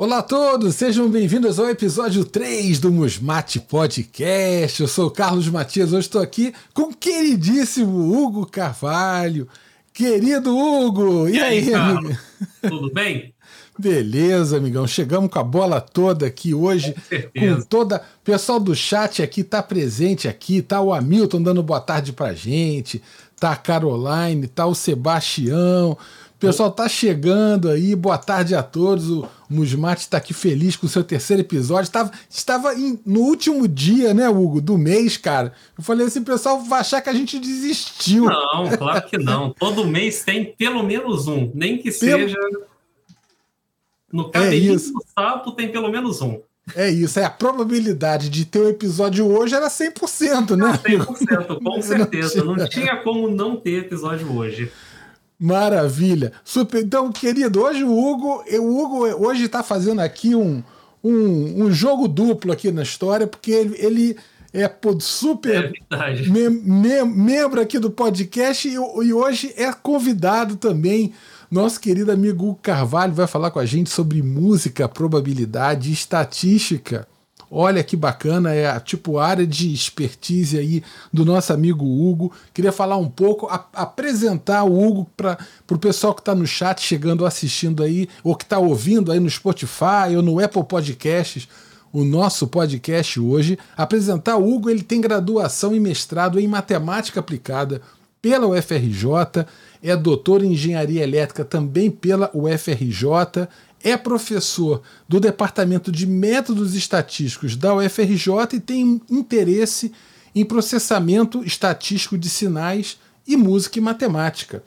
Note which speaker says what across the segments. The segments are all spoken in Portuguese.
Speaker 1: Olá a todos, sejam bem-vindos ao episódio 3 do Musmate Podcast. Eu sou o Carlos Matias, hoje estou aqui com o queridíssimo Hugo Carvalho. Querido Hugo, e, e aí, amigo?
Speaker 2: Tudo bem?
Speaker 1: Beleza, amigão. Chegamos com a bola toda aqui hoje. Com, com toda. O pessoal do chat aqui tá presente aqui. Tá o Hamilton dando boa tarde pra gente. Tá a Caroline, tá o Sebastião. O pessoal tá chegando aí, boa tarde a todos. O Musmate está aqui feliz com o seu terceiro episódio. Estava, estava em, no último dia, né, Hugo, do mês, cara. Eu falei assim, o pessoal vai achar que a gente desistiu.
Speaker 2: Não, claro que não. Todo mês tem pelo menos um, nem que pelo... seja. No cabelinho é do sapo tem pelo menos um.
Speaker 1: É isso, é a probabilidade de ter o um episódio hoje era 100%, né?
Speaker 2: 100%, com certeza. Não tinha. não tinha como não ter episódio hoje.
Speaker 1: Maravilha. Super. Então, querido, hoje o Hugo, o Hugo hoje está fazendo aqui um, um, um, jogo duplo aqui na história, porque ele, ele é super
Speaker 2: é
Speaker 1: mem, mem, membro aqui do podcast e, e, hoje é convidado também. Nosso querido amigo Hugo Carvalho vai falar com a gente sobre música, probabilidade e estatística. Olha que bacana, é a tipo área de expertise aí do nosso amigo Hugo. Queria falar um pouco, a, apresentar o Hugo para o pessoal que está no chat, chegando, assistindo aí, ou que está ouvindo aí no Spotify ou no Apple Podcasts o nosso podcast hoje. Apresentar o Hugo, ele tem graduação e mestrado em matemática aplicada pela UFRJ, é doutor em engenharia elétrica também pela UFRJ, é professor do Departamento de Métodos Estatísticos da UFRJ e tem interesse em processamento estatístico de sinais e música e matemática.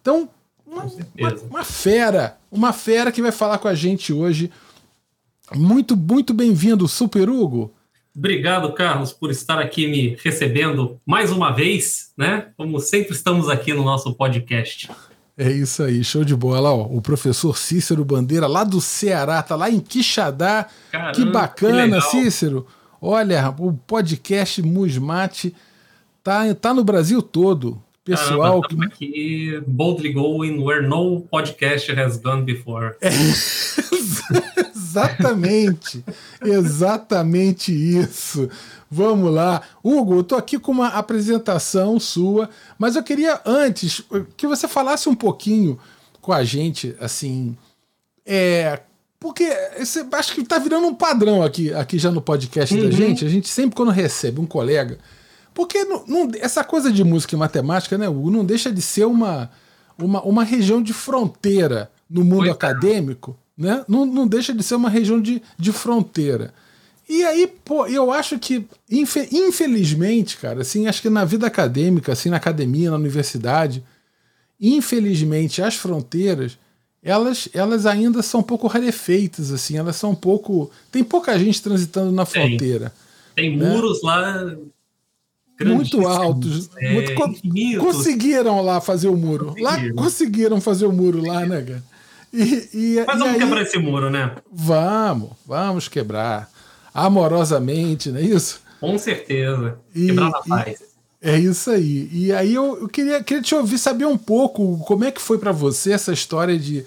Speaker 1: Então, uma, uma, uma, fera, uma fera que vai falar com a gente hoje. Muito, muito bem-vindo, Super Hugo.
Speaker 2: Obrigado, Carlos, por estar aqui me recebendo mais uma vez, né? Como sempre estamos aqui no nosso podcast.
Speaker 1: É isso aí, show de bola. Ó, o professor Cícero Bandeira, lá do Ceará, tá lá em Quixadá. Caramba, que bacana, que Cícero. Olha, o podcast Musmate tá, tá no Brasil todo. Pessoal.
Speaker 2: Caramba, aqui boldly going where no podcast has gone before. É,
Speaker 1: exatamente. exatamente isso. Vamos lá. Hugo, eu tô aqui com uma apresentação sua, mas eu queria antes que você falasse um pouquinho com a gente, assim, é, porque esse, acho que tá virando um padrão aqui, aqui já no podcast uhum. da gente. A gente sempre quando recebe um colega, porque não, não, essa coisa de música e matemática, né, Hugo, não deixa de ser uma, uma, uma região de fronteira no mundo acadêmico, né? Não, não deixa de ser uma região de, de fronteira. E aí, pô, eu acho que, infelizmente, cara, assim, acho que na vida acadêmica, assim, na academia, na universidade, infelizmente, as fronteiras, elas, elas ainda são um pouco rarefeitas, assim, elas são um pouco. Tem pouca gente transitando na fronteira.
Speaker 2: Tem, tem né? muros lá.
Speaker 1: Muito altos. É, muito, conseguiram lá fazer o muro. Conseguiram. Lá conseguiram fazer o muro lá, né, cara?
Speaker 2: E, e, Mas vamos aí, quebrar esse muro, né?
Speaker 1: Vamos, vamos quebrar amorosamente, não é isso?
Speaker 2: Com certeza. Quebrar na paz.
Speaker 1: É isso aí. E aí eu, eu, queria, queria te ouvir saber um pouco como é que foi para você essa história de.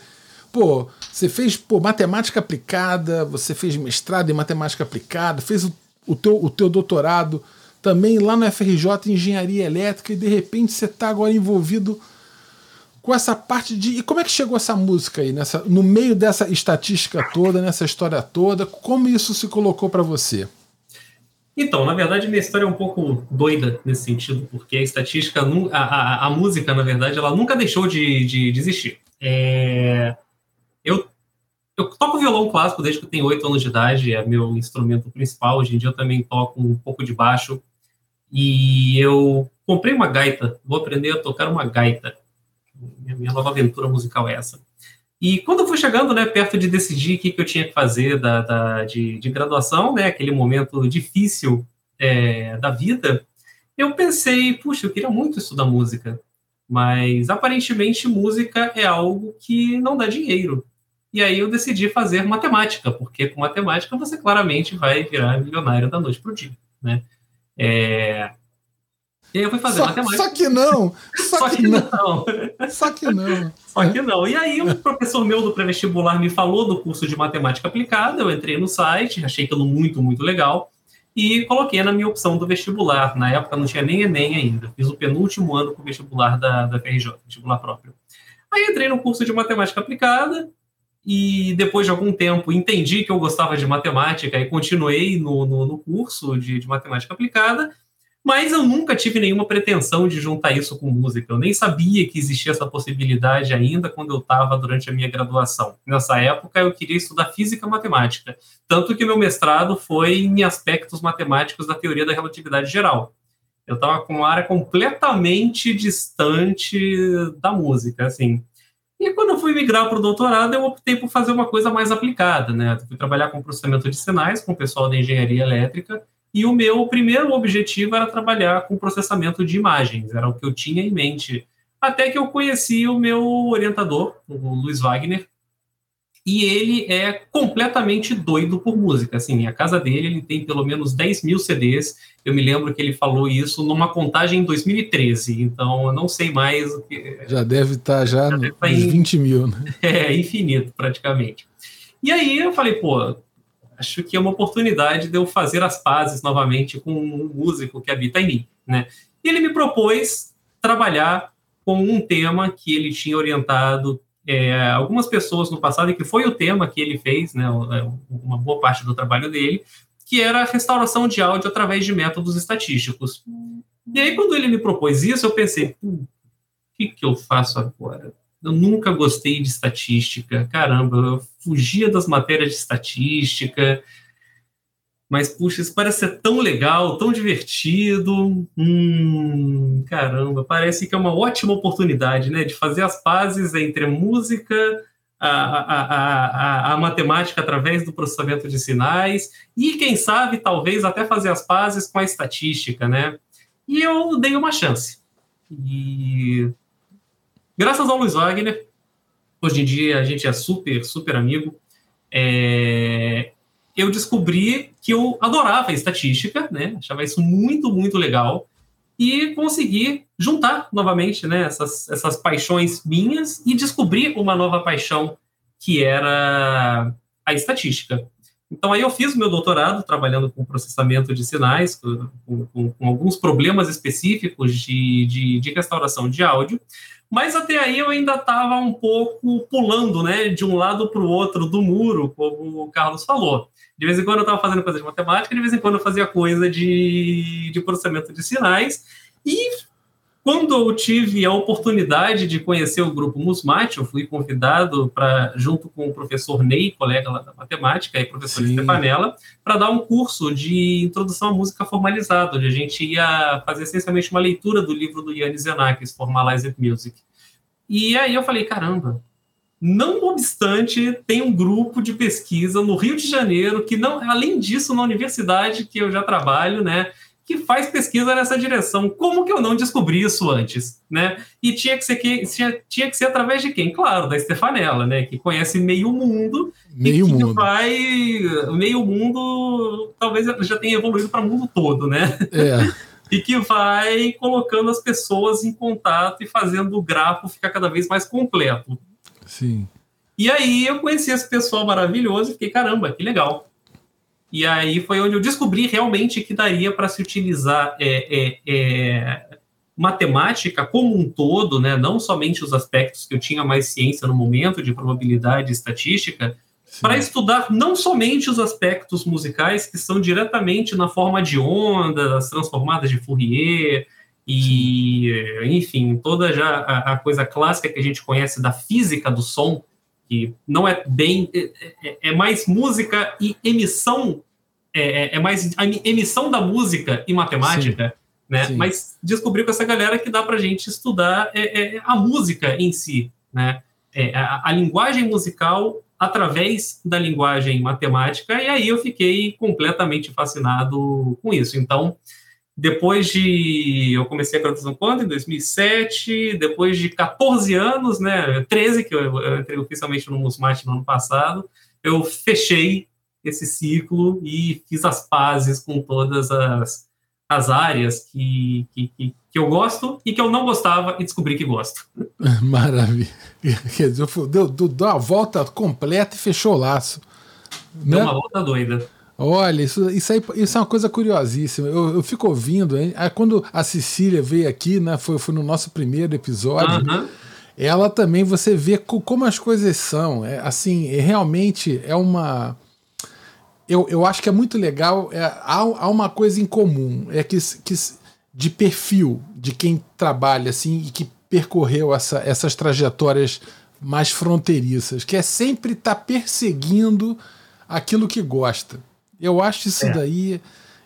Speaker 1: Pô, você fez pô, matemática aplicada, você fez mestrado em matemática aplicada, fez o, o, teu, o teu doutorado também lá no FRJ em engenharia elétrica e de repente você está agora envolvido com essa parte de. E como é que chegou essa música aí, nessa, no meio dessa estatística toda, nessa história toda? Como isso se colocou para você?
Speaker 2: Então, na verdade, minha história é um pouco doida nesse sentido, porque a estatística, a, a, a música, na verdade, ela nunca deixou de, de, de existir. É, eu, eu toco violão clássico desde que eu tenho oito anos de idade, é meu instrumento principal. Hoje em dia eu também toco um pouco de baixo. E eu comprei uma gaita, vou aprender a tocar uma gaita minha, nova aventura musical é essa. E quando eu fui chegando, né, perto de decidir o que, que eu tinha que fazer da, da de, de, graduação, né, aquele momento difícil é, da vida, eu pensei, puxa, eu queria muito estudar música, mas aparentemente música é algo que não dá dinheiro. E aí eu decidi fazer matemática, porque com matemática você claramente vai virar milionário da noite para o dia, né? É, E aí eu fui fazer
Speaker 1: só,
Speaker 2: matemática.
Speaker 1: Só que não! Só,
Speaker 2: Só
Speaker 1: que,
Speaker 2: que
Speaker 1: não.
Speaker 2: não.
Speaker 1: Só que não.
Speaker 2: Só que não. E aí, um professor meu do pré-vestibular me falou do curso de matemática aplicada. Eu entrei no site, achei aquilo muito, muito legal. E coloquei na minha opção do vestibular. Na época não tinha nem Enem ainda. Fiz o penúltimo ano com o vestibular da, da FRJ, vestibular próprio. Aí entrei no curso de matemática aplicada. E depois de algum tempo entendi que eu gostava de matemática e continuei no, no, no curso de, de matemática aplicada. Mas eu nunca tive nenhuma pretensão de juntar isso com música. Eu nem sabia que existia essa possibilidade ainda quando eu estava durante a minha graduação. Nessa época, eu queria estudar física matemática. Tanto que meu mestrado foi em aspectos matemáticos da teoria da relatividade geral. Eu estava com uma área completamente distante da música, assim. E quando eu fui migrar para o doutorado, eu optei por fazer uma coisa mais aplicada, né? Eu fui trabalhar com processamento de sinais com o pessoal da engenharia elétrica e o meu primeiro objetivo era trabalhar com processamento de imagens, era o que eu tinha em mente. Até que eu conheci o meu orientador, o Luiz Wagner, e ele é completamente doido por música. Assim, a casa dele ele tem pelo menos 10 mil CDs. Eu me lembro que ele falou isso numa contagem em 2013, então eu não sei mais o que.
Speaker 1: Já deve estar já, já nos tá em... 20 mil, né?
Speaker 2: É, infinito, praticamente. E aí eu falei, pô, acho que é uma oportunidade de eu fazer as pazes novamente com um músico que habita em mim, né? E ele me propôs trabalhar com um tema que ele tinha orientado é, algumas pessoas no passado e que foi o tema que ele fez, né? É, uma boa parte do trabalho dele, que era a restauração de áudio através de métodos estatísticos. E aí, quando ele me propôs isso, eu pensei, o que, que eu faço agora? Eu nunca gostei de estatística, caramba, eu fugia das matérias de estatística, mas, puxa, isso parece ser tão legal, tão divertido. Hum, caramba, parece que é uma ótima oportunidade, né? De fazer as pazes entre a música, a, a, a, a, matemática através do processamento de sinais e, quem sabe, talvez até fazer as pazes com a estatística, né? E eu dei uma chance. E graças ao Luiz Wagner, hoje em dia a gente é super, super amigo. É, eu descobri que eu adorava estatística, né? Achava isso muito, muito legal. E consegui juntar novamente né, essas, essas paixões minhas e descobrir uma nova paixão que era a estatística. Então, aí eu fiz o meu doutorado trabalhando com processamento de sinais, com, com, com alguns problemas específicos de, de, de, restauração de áudio, mas até aí eu ainda estava um pouco pulando né, de um lado para o outro do muro, como o Carlos falou. De vez em quando eu estava fazendo coisa de matemática, de vez em quando eu fazia coisa de, de processamento de sinais, e quando eu tive a oportunidade de conhecer o grupo Musmate, eu fui convidado para, junto com o professor Ney, colega lá da matemática, e professor Sim. Stefanella, para dar um curso de introdução à música formalizada, onde a gente ia fazer essencialmente uma leitura do livro do Yannis Xenakis, Formalized Music. E aí eu falei, caramba, não obstante, tem um grupo de pesquisa no Rio de Janeiro que não, além disso, na universidade que eu já trabalho, né, que faz pesquisa nessa direção. Como que eu não descobri isso antes, né? E tinha que ser que tinha, tinha que ser através de quem? Claro, da Stefanella, né? Que conhece meio mundo
Speaker 1: meio
Speaker 2: e que
Speaker 1: mundo.
Speaker 2: vai meio mundo, talvez já tenha evoluído para o mundo todo, né?
Speaker 1: É.
Speaker 2: e que vai colocando as pessoas em contato e fazendo o grafo ficar cada vez mais completo.
Speaker 1: Sim.
Speaker 2: E aí eu conheci esse pessoal maravilhoso e fiquei, caramba, que legal. E aí foi onde eu descobri realmente que daria para se utilizar é, é, é, matemática como um todo, né? não somente os aspectos que eu tinha mais ciência no momento, de probabilidade e estatística, para estudar não somente os aspectos musicais que são diretamente na forma de ondas, transformadas de Fourier, e, enfim, toda já a, a, coisa clássica que a gente conhece da física do som, que não é bem. É, é, é mais música e emissão. É, é, é, mais a emissão da música e matemática, Sim. né? Sim. Mas descobriu com essa galera que dá para a gente estudar é, a música em si, né? A, a, linguagem musical através da linguagem matemática, e aí eu fiquei completamente fascinado com isso. Então, depois de. Eu comecei a graduação quando? Em 2007. Depois de 14 anos, né? 13, que eu, eu entrei oficialmente no Musmate no ano passado, eu fechei esse ciclo e fiz as pazes com todas as, as áreas que, que, que, eu gosto e que eu não gostava e descobri que gosto.
Speaker 1: Maravilha. Quer dizer, deu, deu, deu uma volta completa e fechou o laço.
Speaker 2: Deu né? uma volta doida.
Speaker 1: Olha, isso, isso, aí, isso é uma coisa curiosíssima. Eu, eu fico ouvindo, hein? Aí, quando a Cecília veio aqui, né? Foi, foi no nosso primeiro episódio. Uhum. Ela também, você vê como as coisas são. É, assim, é, realmente é uma eu, eu acho que é muito legal. É, há, há uma coisa em comum, é que, que de perfil de quem trabalha assim e que percorreu essa, essas trajetórias mais fronteiriças, que é sempre estar tá perseguindo aquilo que gosta. Eu acho isso é. daí.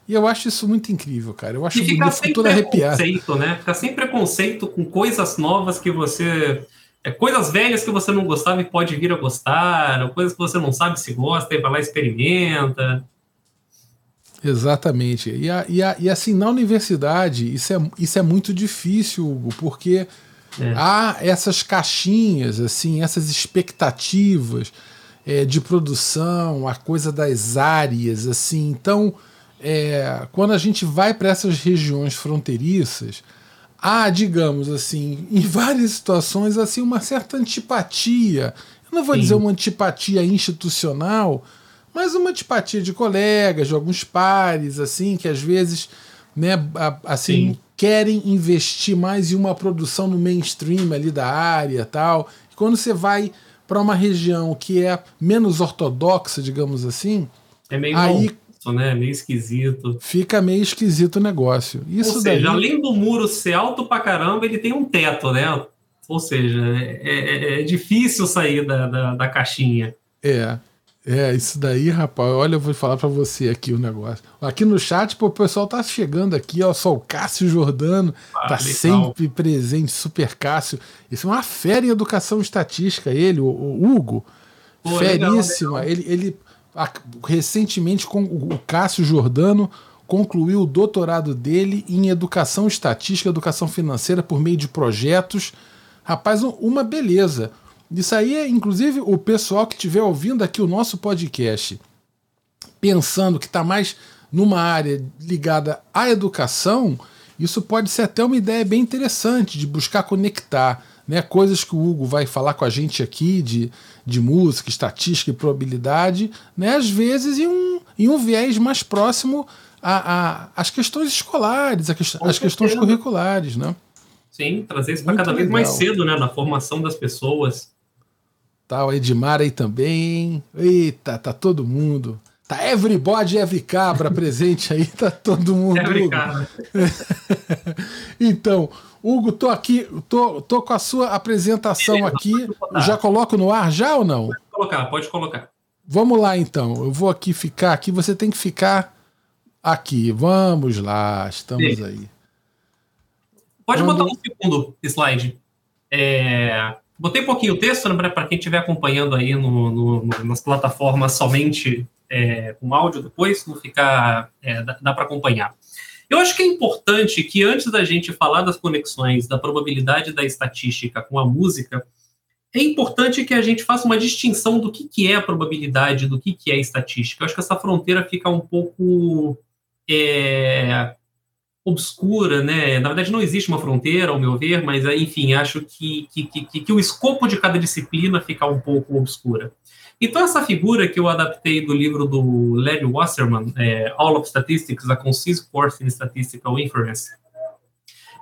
Speaker 1: E eu acho isso muito incrível, cara. Eu acho
Speaker 2: e ficar sem preconceito, né? Ficar sem preconceito com coisas novas que você é, coisas velhas que você não gostava e pode vir a gostar, ou coisas que você não sabe se gosta e vai lá e experimenta.
Speaker 1: Exatamente. E, a, e, a, e, assim, na universidade, isso é, isso é muito difícil, Hugo, porque é. há essas caixinhas, assim, essas expectativas é, de produção, a coisa das áreas, assim. Então, é, quando a gente vai para essas regiões fronteiriças, há, digamos assim, em várias situações, assim, uma certa antipatia. Eu não vou Sim. dizer uma antipatia institucional, mas uma antipatia de colegas, de alguns pares, assim, que às vezes, né, assim, Sim. querem investir mais em uma produção no mainstream ali da área tal. E quando você vai para uma região que é menos ortodoxa, digamos assim,
Speaker 2: é meio aí né? Meio esquisito.
Speaker 1: Fica meio esquisito o negócio. Isso
Speaker 2: Ou seja, daí... além do muro ser alto pra caramba, ele tem um teto, né? Ou seja, é, é, é difícil sair da, da, da, caixinha.
Speaker 1: É. É, isso daí, rapaz, olha, eu vou falar para você aqui o negócio. Aqui no chat, pô, o pessoal tá chegando aqui, ó, só o Cássio Jordano, ah, tá legal. sempre presente, super Cássio. Isso é uma fera em educação estatística, ele, o, o Hugo. Pô, feríssima. Legal, legal. Ele, ele recentemente com o Cássio Jordano concluiu o doutorado dele em educação estatística, educação financeira por meio de projetos. Rapaz, uma beleza. Isso aí é, inclusive, o pessoal que estiver ouvindo aqui o nosso podcast, pensando que está mais numa área ligada à educação, isso pode ser até uma ideia bem interessante de buscar conectar né, coisas que o Hugo vai falar com a gente aqui de, de música, estatística e probabilidade, né, às vezes em um, em um viés mais próximo às questões escolares, às questões curriculares. Né?
Speaker 2: Sim, trazer isso para cada legal. vez mais cedo né, na formação das pessoas.
Speaker 1: Tá o Edmar aí também. Eita, tá todo mundo. Tá everybody, every cabra presente aí, tá todo mundo. Every cabra. então, Hugo, tô aqui, tô, tô com a sua apresentação Beleza, aqui. Já coloco no ar já ou não?
Speaker 2: Pode colocar, pode colocar.
Speaker 1: Vamos lá então. Eu vou aqui ficar aqui, você tem que ficar aqui. Vamos lá, estamos aí.
Speaker 2: Pode Quando... botar um segundo slide. É... Botei um pouquinho o texto né, para quem estiver acompanhando aí no, no, no, nas plataformas somente é, com áudio depois, não ficar. É, dá, dá para acompanhar. Eu acho que é importante que antes da gente falar das conexões da probabilidade da estatística com a música, é importante que a gente faça uma distinção do que, que é a probabilidade, do que, que é estatística. Eu acho que essa fronteira fica um pouco é, obscura, né? Na verdade, não existe uma fronteira, ao meu ver, mas, enfim, acho que, que, que, que o escopo de cada disciplina fica um pouco obscura. Então, essa figura que eu adaptei do livro do Larry Wasserman, é, All of Statistics, A Concise Course in Statistical Inference,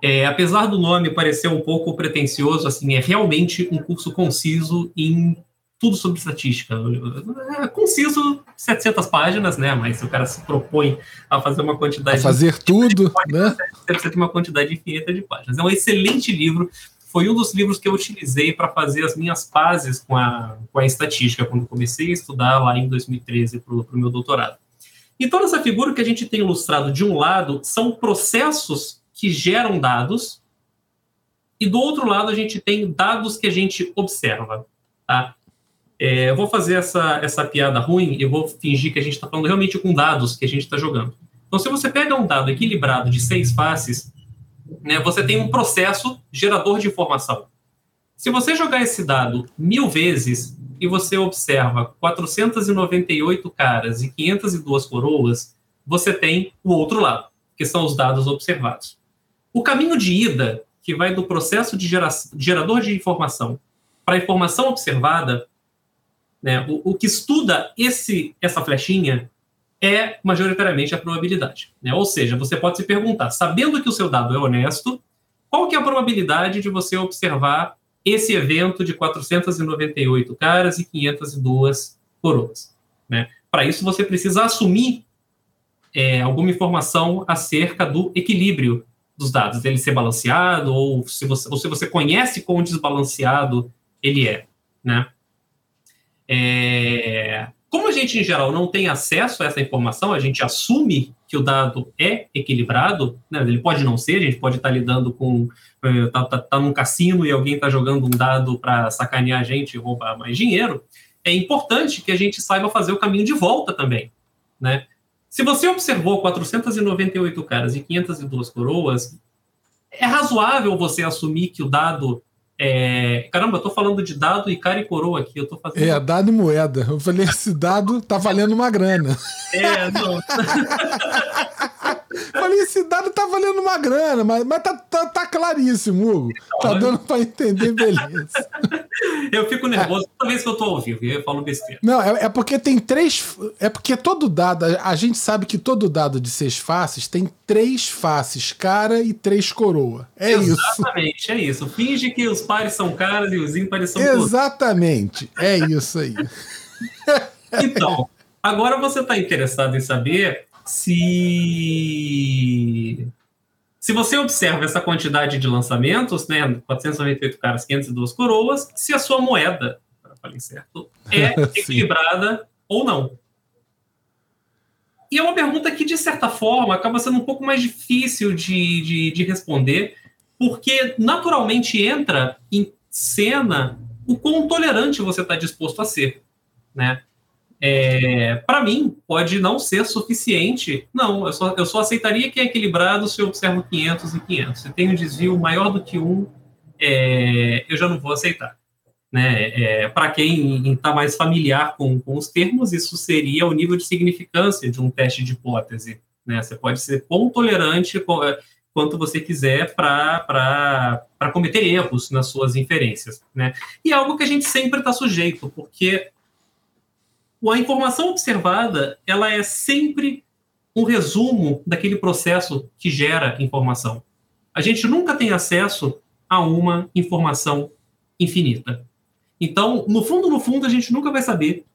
Speaker 2: é, apesar do nome parecer um pouco pretencioso, assim, é realmente um curso conciso em tudo sobre estatística. É conciso, 700 páginas, né? Mas o cara se propõe a fazer uma quantidade... A
Speaker 1: fazer tudo, né?
Speaker 2: Você precisa ter uma quantidade infinita de páginas. É um excelente livro foi um dos livros que eu utilizei para fazer as minhas pazes com a, com a estatística, quando comecei a estudar lá em 2013 para o meu doutorado. Então, essa figura que a gente tem ilustrado de um lado são processos que geram dados, e do outro lado a gente tem dados que a gente observa. Tá? É, eu vou fazer essa, essa piada ruim e vou fingir que a gente está falando realmente com dados que a gente está jogando. Então, se você pega um dado equilibrado de seis faces, né, você tem um processo gerador de informação. Se você jogar esse dado mil vezes e você observa 498 caras e 502 coroas, você tem o outro lado. que são os dados observados. O caminho de ida, que vai do processo de gera, gerador de informação para a informação observada, né, o, o, que estuda esse, essa flechinha é majoritariamente a probabilidade. Né? Ou seja, você pode se perguntar, sabendo que o seu dado é honesto, qual que é a probabilidade de você observar esse evento de 498 caras e 502 coroas? Né? Para isso, você precisa assumir é, alguma informação acerca do equilíbrio dos dados, dele ser balanceado, ou se você, ou se você conhece quão desbalanceado ele é. Né? É, como a gente, em geral, não tem acesso a essa informação, a gente assume que o dado é equilibrado, né? ele pode não ser, a gente pode estar lidando com. está tá, tá num cassino e alguém está jogando um dado para sacanear a gente e roubar mais dinheiro. É importante que a gente saiba fazer o caminho de volta também. Né? Se você observou 498 caras e 502 coroas, é razoável você assumir que o dado é... Caramba, eu tô falando de dado e cara e coroa aqui. Eu tô fazendo...
Speaker 1: É, dado e moeda. Eu falei, esse dado tá valendo uma grana.
Speaker 2: É, não.
Speaker 1: Falei, esse dado tá valendo uma grana, mas, mas tá, tá, tá claríssimo, Hugo. Tá dando pra entender, beleza.
Speaker 2: eu fico nervoso toda vez que eu tô ao vivo, eu falo besteira.
Speaker 1: Não, é, é porque tem três. É porque todo dado, a gente sabe que todo dado de seis faces tem três faces, cara e três coroa. É
Speaker 2: Exatamente,
Speaker 1: isso.
Speaker 2: Exatamente, é isso. Finge que os pares são caras e os ímpares são
Speaker 1: Exatamente, é isso aí.
Speaker 2: então, agora você está interessado em saber se se você observa essa quantidade de lançamentos, né, 498 caras, 502 coroas, se a sua moeda, para falar certo, é equilibrada ou não. E é uma pergunta que, de certa forma, acaba sendo um pouco mais difícil de, de, de responder, porque naturalmente entra em cena o quão tolerante você está disposto a ser, né? É, para mim, pode não ser suficiente. Não, eu só, eu só aceitaria que é equilibrado se eu observo 500 e 500. Se tem um desvio maior do que um, é, eu já não vou aceitar. Né? É, para quem está mais familiar com, com os termos, isso seria o nível de significância de um teste de hipótese. Né? Você pode ser quão tolerante quanto você quiser para cometer erros nas suas inferências. Né? E é algo que a gente sempre está sujeito, porque a informação observada ela é sempre um resumo daquele processo que gera informação. A gente nunca tem acesso a uma informação infinita. Então, no fundo, no fundo, a gente nunca vai saber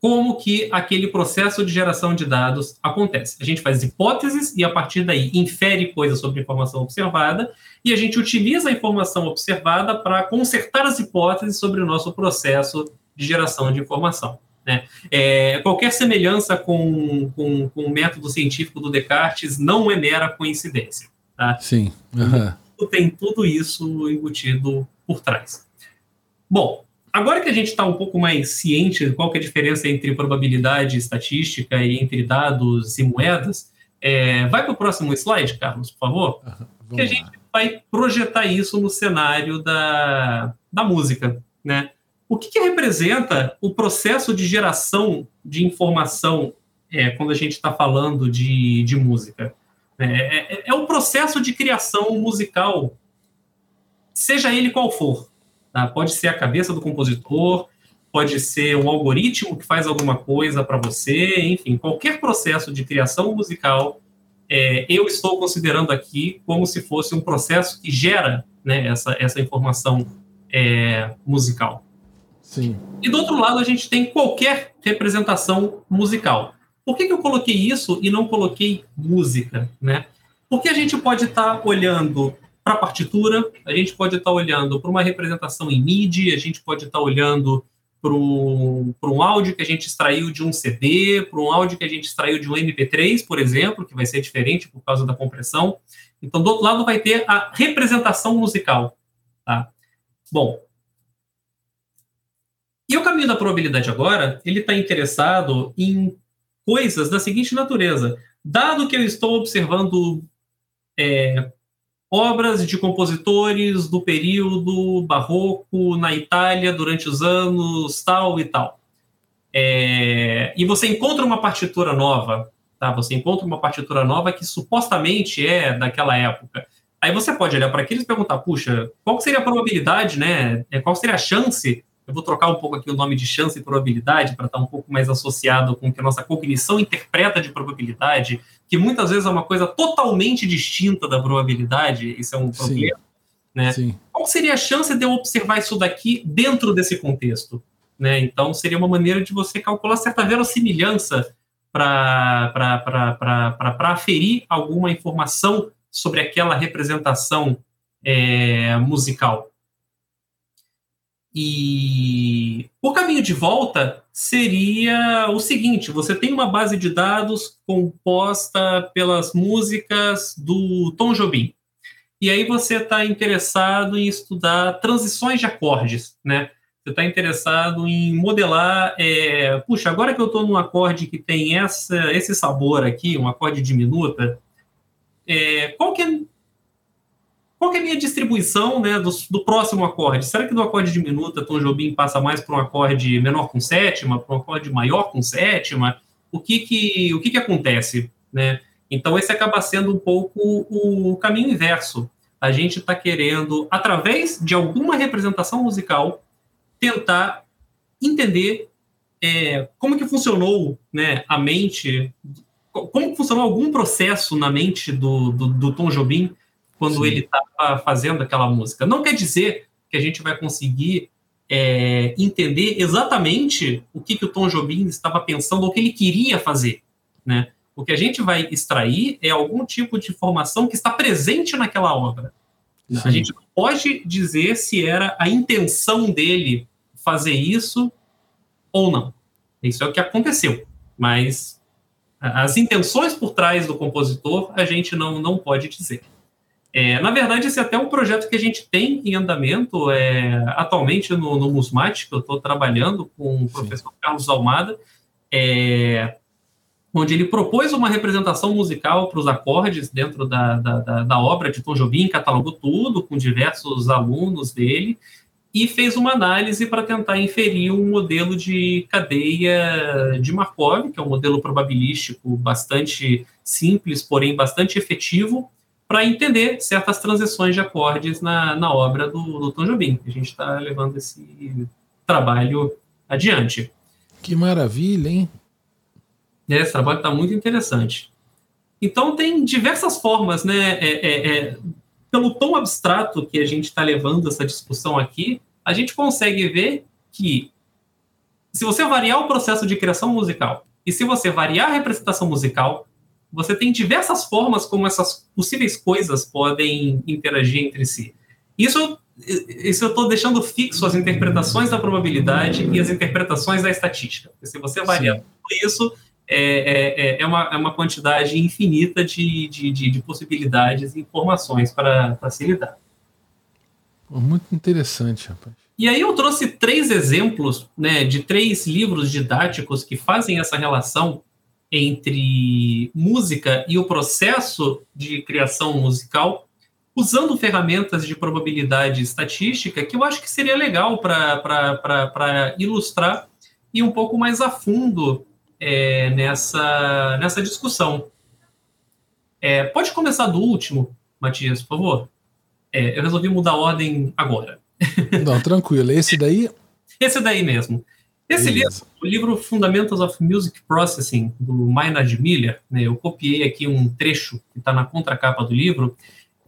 Speaker 2: como que aquele processo de geração de dados acontece. A gente faz hipóteses e, a partir daí, infere coisas sobre a informação observada e a gente utiliza a informação observada para consertar as hipóteses sobre o nosso processo de geração de informação. Né? É, qualquer semelhança com, com, com, o método científico do Descartes não é mera coincidência. Tá?
Speaker 1: Sim.
Speaker 2: Uhum. Tem tudo isso embutido por trás. Bom, agora que a gente está um pouco mais ciente de qual é a diferença entre probabilidade estatística e entre dados e moedas, é, vai para o próximo slide, Carlos, por favor. Uhum. que a gente vai projetar isso no cenário da, da música, né? O que, que representa o processo de geração de informação é, quando a gente está falando de, de música? É, é, é o processo de criação musical, seja ele qual for. Tá? Pode ser a cabeça do compositor, pode ser um algoritmo que faz alguma coisa para você, enfim, qualquer processo de criação musical, é, eu estou considerando aqui como se fosse um processo que gera né, essa, essa informação é, musical.
Speaker 1: Sim.
Speaker 2: E do outro lado, a gente tem qualquer representação musical. Por que, que eu coloquei isso e não coloquei música? Né? Porque a gente pode estar tá olhando para a partitura, a gente pode estar tá olhando para uma representação em MIDI, a gente pode estar tá olhando para um, áudio que a gente extraiu de um CD, para um áudio que a gente extraiu de um MP3, por exemplo, que vai ser diferente por causa da compressão. Então, do outro lado, vai ter a representação musical. Tá? Bom, e o caminho da probabilidade agora, ele está interessado em coisas da seguinte natureza. Dado que eu estou observando é, obras de compositores do período barroco na Itália durante os anos tal e tal, é, e você encontra uma partitura nova, tá? Você encontra uma partitura nova que supostamente é daquela época. Aí você pode olhar para aquilo e perguntar, puxa, qual seria a probabilidade, né? É, qual seria a chance? Eu vou trocar um pouco aqui o nome de chance e probabilidade para estar um pouco mais associado com o que a nossa cognição interpreta de probabilidade, que muitas vezes é uma coisa totalmente distinta da probabilidade. Isso é um problema. Sim. Né? Sim. Qual seria a chance de eu observar isso daqui dentro desse contexto? Né? Então, seria uma maneira de você calcular certa verossimilhança para aferir alguma informação sobre aquela representação é, musical. E o caminho de volta seria o seguinte: você tem uma base de dados composta pelas músicas do Tom Jobim. E aí você está interessado em estudar transições de acordes, né? Você está interessado em modelar, é, puxa, agora que eu estou num acorde que tem essa, esse sabor aqui, um acorde diminuta, é, qual que é qual é a minha distribuição né, do, do, próximo acorde? Será que do acorde diminuta Tom Jobim passa mais para um acorde menor com sétima, para um acorde maior com sétima? O que que, o que, que acontece? Né? Então, esse acaba sendo um pouco o caminho inverso. A gente está querendo, através de alguma representação musical, tentar entender é, como que funcionou né, a mente, como funcionou algum processo na mente do, do, do Tom Jobim quando Sim. ele estava fazendo aquela música. Não quer dizer que a gente vai conseguir é, entender exatamente o que, que o Tom Jobim estava pensando ou o que ele queria fazer, né? O que a gente vai extrair é algum tipo de informação que está presente naquela obra. Sim. A gente não pode dizer se era a intenção dele fazer isso ou não. Isso é o que aconteceu. Mas as intenções por trás do compositor a gente não, não pode dizer. É, na verdade, esse é até um projeto que a gente tem em andamento é, atualmente no, no Musmat, que eu estou trabalhando com o professor Sim. Carlos Almada, é, onde ele propôs uma representação musical para os acordes dentro da, da, da, da, obra de Tom Jobim, catalogou tudo com diversos alunos dele e fez uma análise para tentar inferir um modelo de cadeia de Markov, que é um modelo probabilístico bastante simples, porém bastante efetivo, para entender certas transições de acordes na, na obra do, do Tom Jobim. A gente está levando esse trabalho adiante.
Speaker 1: Que maravilha, hein?
Speaker 2: É, esse trabalho está muito interessante. Então, tem diversas formas, né? É, é, é, pelo tom abstrato que a gente está levando essa discussão aqui, a gente consegue ver que se você variar o processo de criação musical e se você variar a representação musical, você tem diversas formas como essas possíveis coisas podem interagir entre si. Isso, isso eu estou deixando fixo as interpretações da probabilidade e as interpretações da estatística. Porque se você varia tudo isso, é, é, é, é, uma, é uma quantidade infinita de, de, de, de possibilidades e informações para se lidar.
Speaker 1: Muito interessante, rapaz.
Speaker 2: E aí eu trouxe três exemplos né, de três livros didáticos que fazem essa relação entre música e o processo de criação musical, usando ferramentas de probabilidade estatística, que eu acho que seria legal para ilustrar e um pouco mais a fundo é, nessa, nessa discussão. É, pode começar do último, Matias, por favor? É, eu resolvi mudar a ordem agora.
Speaker 1: Não, tranquilo. Esse daí?
Speaker 2: Esse daí mesmo. Esse Beleza. livro, o livro Fundamentals of Music Processing, do Maynard Miller, né, eu copiei aqui um trecho que está na contracapa do livro,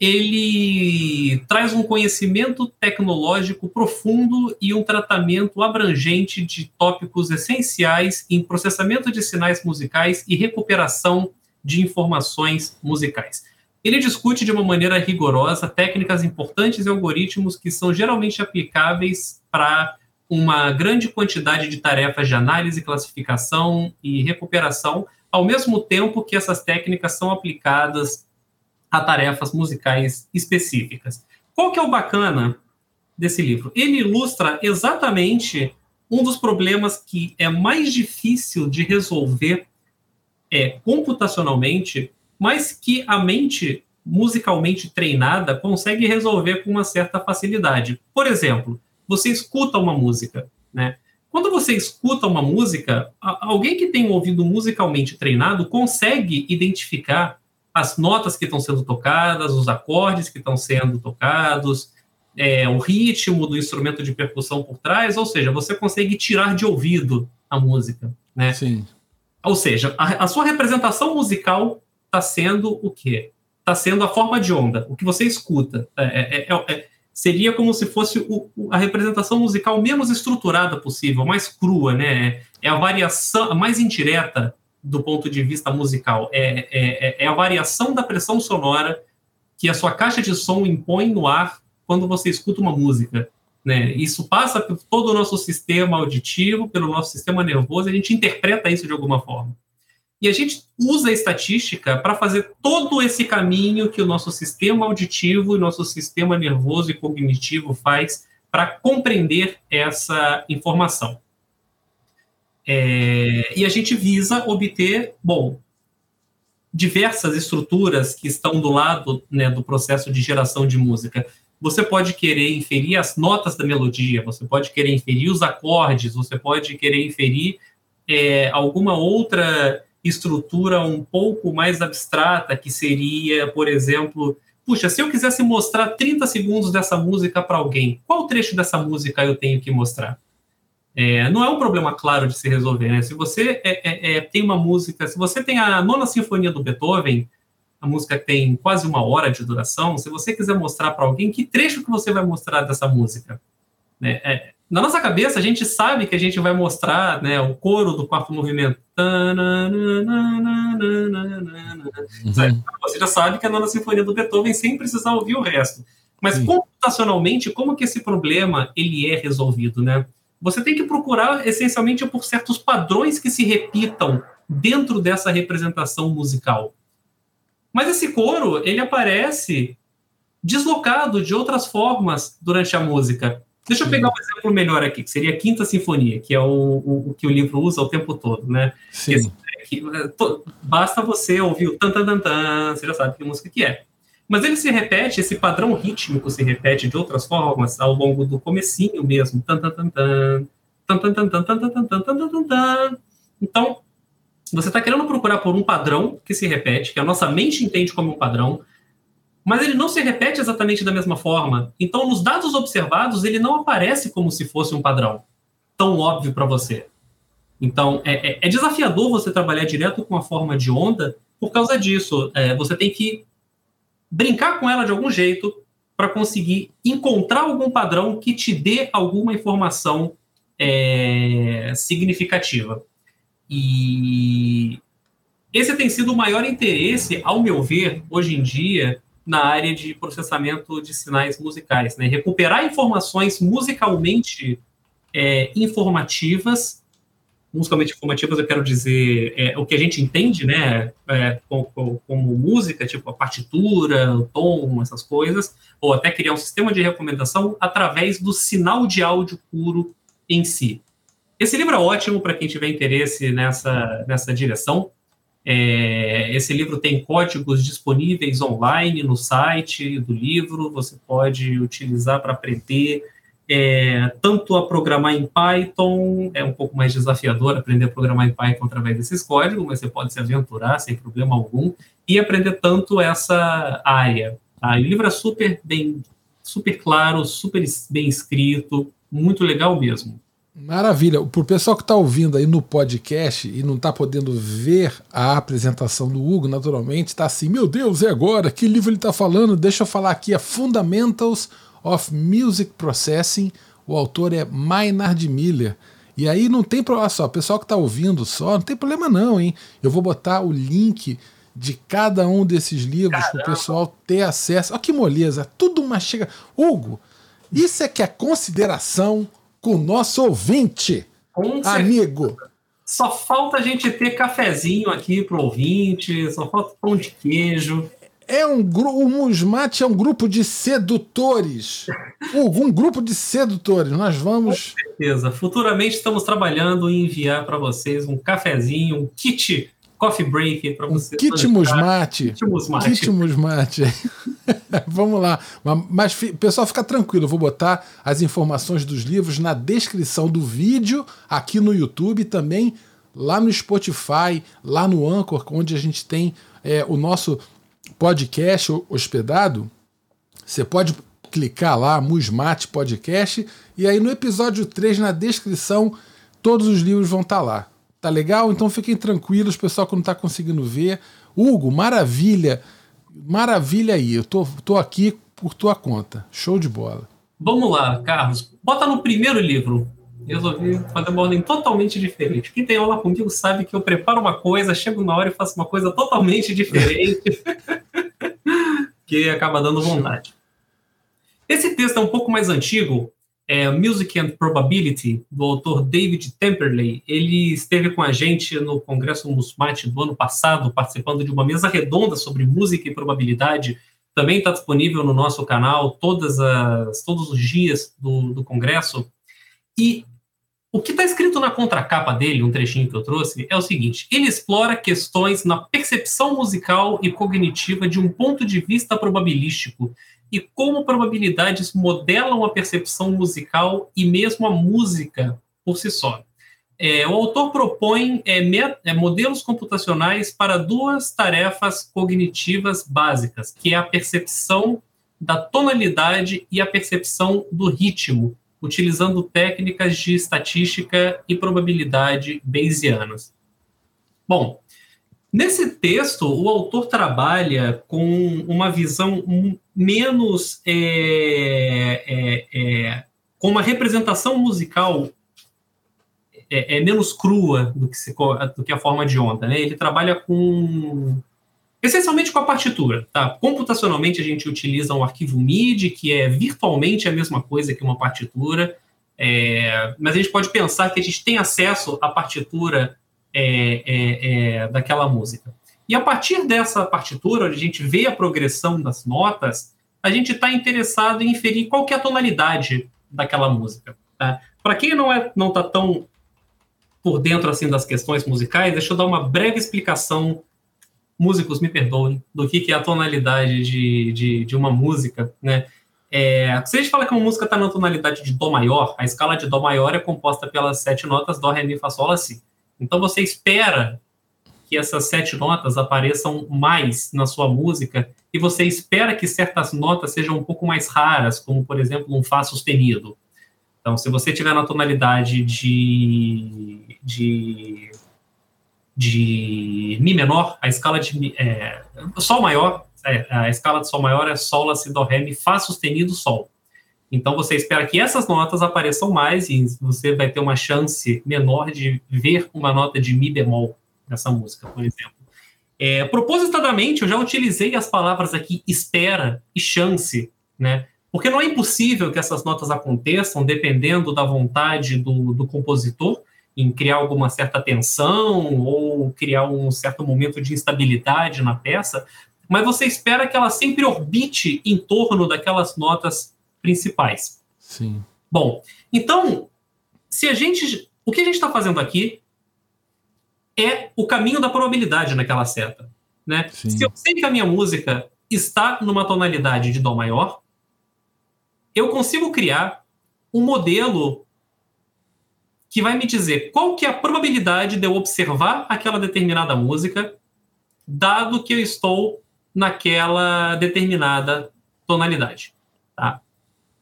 Speaker 2: ele traz um conhecimento tecnológico profundo e um tratamento abrangente de tópicos essenciais em processamento de sinais musicais e recuperação de informações musicais. Ele discute de uma maneira rigorosa técnicas importantes e algoritmos que são geralmente aplicáveis para uma grande quantidade de tarefas de análise, classificação e recuperação, ao mesmo tempo que essas técnicas são aplicadas a tarefas musicais específicas. Qual que é o bacana desse livro? Ele ilustra exatamente um dos problemas que é mais difícil de resolver é, computacionalmente, mas que a mente musicalmente treinada consegue resolver com uma certa facilidade. Por exemplo, você escuta uma música, né? Quando você escuta uma música, alguém que tem um ouvido musicalmente treinado consegue identificar as notas que estão sendo tocadas, os acordes que estão sendo tocados, é, o ritmo do instrumento de percussão por trás, ou seja, você consegue tirar de ouvido a música, né?
Speaker 1: Sim.
Speaker 2: Ou seja, a, a sua representação musical está sendo o quê? Está sendo a forma de onda, o que você escuta. É, é, é, é seria como se fosse o, a representação musical menos estruturada possível, mais crua, né? É a variação a mais indireta do ponto de vista musical. É, é, é a variação da pressão sonora que a sua caixa de som impõe no ar quando você escuta uma música. Né? Isso passa por todo o nosso sistema auditivo, pelo nosso sistema nervoso, e a gente interpreta isso de alguma forma. E a gente usa a estatística para fazer todo esse caminho que o nosso sistema auditivo, o nosso sistema nervoso e cognitivo faz para compreender essa informação. É, e a gente visa obter, bom, diversas estruturas que estão do lado né, do processo de geração de música. Você pode querer inferir as notas da melodia, você pode querer inferir os acordes, você pode querer inferir é, alguma outra estrutura um pouco mais abstrata, que seria, por exemplo, puxa, se eu quisesse mostrar 30 segundos dessa música para alguém, qual trecho dessa música eu tenho que mostrar? É, não é um problema claro de se resolver, né? Se você é, é, é tem uma música, se você tem a nona sinfonia do Beethoven, a música tem quase uma hora de duração, se você quiser mostrar para alguém, que trecho que você vai mostrar dessa música? Né? Na nossa cabeça, a gente sabe que a gente vai mostrar né, o coro do quarto movimento. Uhum. Você já sabe que a nona sinfonia do Beethoven sem precisar ouvir o resto. Mas Sim. computacionalmente, como que esse problema ele é resolvido, né? Você tem que procurar essencialmente por certos padrões que se repitam dentro dessa representação musical. Mas esse coro, ele aparece deslocado de outras formas durante a música. Deixa eu pegar um exemplo melhor aqui, que seria a Quinta Sinfonia, que é o, o, o que o livro usa o tempo todo, né?
Speaker 1: Sim.
Speaker 2: Que, que, é, to, basta você ouvir o tan, tan, tan, tan, você já sabe que música que é. Mas ele se repete, esse padrão rítmico se repete de outras formas ao longo do comecinho mesmo. Tan, tan, tan, tan, tan, tan, tan, tan, tan, tan, tan, tan. Então, você está querendo procurar por um padrão que se repete, que a nossa mente entende como um padrão, mas ele não se repete exatamente da mesma forma. Então, nos dados observados, ele não aparece como se fosse um padrão tão óbvio para você. Então, é, é, é, desafiador você trabalhar direto com a forma de onda por causa disso. É, você tem que brincar com ela de algum jeito para conseguir encontrar algum padrão que te dê alguma informação é, significativa. E esse tem sido o maior interesse, ao meu ver, hoje em dia, na área de processamento de sinais musicais, né? Recuperar informações musicalmente é, informativas, musicalmente informativas eu quero dizer é, o que a gente entende, né, é, como, como, música, tipo a partitura, o tom, essas coisas, ou até criar um sistema de recomendação através do sinal de áudio puro em si. Esse livro é ótimo para quem tiver interesse nessa, nessa direção. É, esse livro tem códigos disponíveis online no site do livro, você pode utilizar para aprender é, tanto a programar em Python, é um pouco mais desafiador aprender a programar em Python através desses códigos, mas você pode se aventurar sem problema algum e aprender tanto essa área. Tá? O livro é super bem, super claro, super bem escrito, muito legal mesmo.
Speaker 1: Maravilha. Para o pessoal que está ouvindo aí no podcast e não está podendo ver a apresentação do Hugo, naturalmente, está assim: meu Deus, é agora? Que livro ele está falando? Deixa eu falar aqui: é Fundamentals of Music Processing. O autor é Maynard Miller. E aí não tem problema só, pessoal que está ouvindo só, não tem problema não, hein? Eu vou botar o link de cada um desses livros para o pessoal ter acesso. Olha que moleza, tudo chega. Hugo, isso é que é consideração com o nosso ouvinte, com amigo.
Speaker 2: Só falta a gente ter cafezinho aqui pro ouvinte, só falta pão de queijo.
Speaker 1: É um grupo, o Musmate é um grupo de sedutores. um grupo de sedutores. Nós vamos.
Speaker 2: Com certeza. Futuramente estamos trabalhando em enviar para vocês um cafezinho, um kit coffee break para você.
Speaker 1: Um kit musmate.
Speaker 2: Kit musmate.
Speaker 1: Kit musmate. Vamos lá. Mas, pessoal, fica tranquilo. Eu vou botar as informações dos livros na descrição do vídeo aqui no YouTube também lá no Spotify, lá no Anchor, onde a gente tem é, o nosso podcast hospedado. Você pode clicar lá, Musmate Podcast, e aí no episódio 3, na descrição, todos os livros vão estar tá lá. Tá legal? Então fiquem tranquilos, pessoal que não está conseguindo ver. Hugo, maravilha, maravilha aí. Eu tô, tô aqui por tua conta. Show de bola.
Speaker 2: Vamos lá, Carlos. Bota no primeiro livro. Resolvi fazer uma ordem totalmente diferente. Quem tem aula comigo sabe que eu preparo uma coisa, chego na hora e faço uma coisa totalmente diferente, que acaba dando vontade. Esse texto é um pouco mais antigo, é Music and Probability, do autor David Temperley. Ele esteve com a gente no Congresso Musmate do ano passado, participando de uma mesa redonda sobre música e probabilidade. Também está disponível no nosso canal todas as, todos os dias do, do Congresso. E o que está escrito na contracapa dele, um trechinho que eu trouxe, é o seguinte: ele explora questões na percepção musical e cognitiva de um ponto de vista probabilístico e como probabilidades modelam a percepção musical e mesmo a música por si só. É, o autor propõe é, é, modelos computacionais para duas tarefas cognitivas básicas, que é a percepção da tonalidade e a percepção do ritmo, utilizando técnicas de estatística e probabilidade bayesianas. Bom, Nesse texto, o autor trabalha com uma visão menos. É, é, é, com uma representação musical é, é, menos crua do que, se, do que a forma de onda. Né? Ele trabalha com. essencialmente com a partitura. Tá? Computacionalmente, a gente utiliza um arquivo MIDI, que é virtualmente a mesma coisa que uma partitura, é, mas a gente pode pensar que a gente tem acesso à partitura é, daquela música. E a partir dessa partitura, onde a gente vê a progressão das notas, a gente está interessado em inferir qual é a tonalidade daquela música. Tá? Para quem não é, não está tão por dentro assim das questões musicais, deixa eu dar uma breve explicação. Músicos, me perdoem, do que, que é a tonalidade de, de, de uma música, né? É, se a gente fala que uma música está na tonalidade de Dó maior, a escala de Dó maior é composta pelas sete notas Dó, Ré, Mi, Fá, Sol, Si. Então você espera que essas sete notas apareçam mais na sua música e você espera que certas notas sejam um pouco mais raras, como por exemplo um Fá sustenido. Então, se você tiver na tonalidade de, de, de Mi menor, a escala de é, Sol maior, é, a escala de Sol maior é Sol, Lá, Si, Dó, Ré, Mi, Fá sustenido, Sol. Então você espera que essas notas apareçam mais e você vai ter uma chance menor de ver uma nota de mi bemol nessa música, por exemplo. É, propositadamente, eu já utilizei as palavras aqui espera e chance, né? Porque não é impossível que essas notas aconteçam dependendo da vontade do, do compositor em criar alguma certa tensão ou criar um certo momento de instabilidade na peça, mas você espera que ela sempre orbite em torno daquelas notas principais.
Speaker 1: Sim.
Speaker 2: Bom, então, se a gente. O que a gente está fazendo aqui é o caminho da probabilidade naquela seta. Né? Se eu sei que a minha música está numa tonalidade de Dó maior, eu consigo criar um modelo que vai me dizer qual que é a probabilidade de eu observar aquela determinada música, dado que eu estou naquela determinada tonalidade. Tá?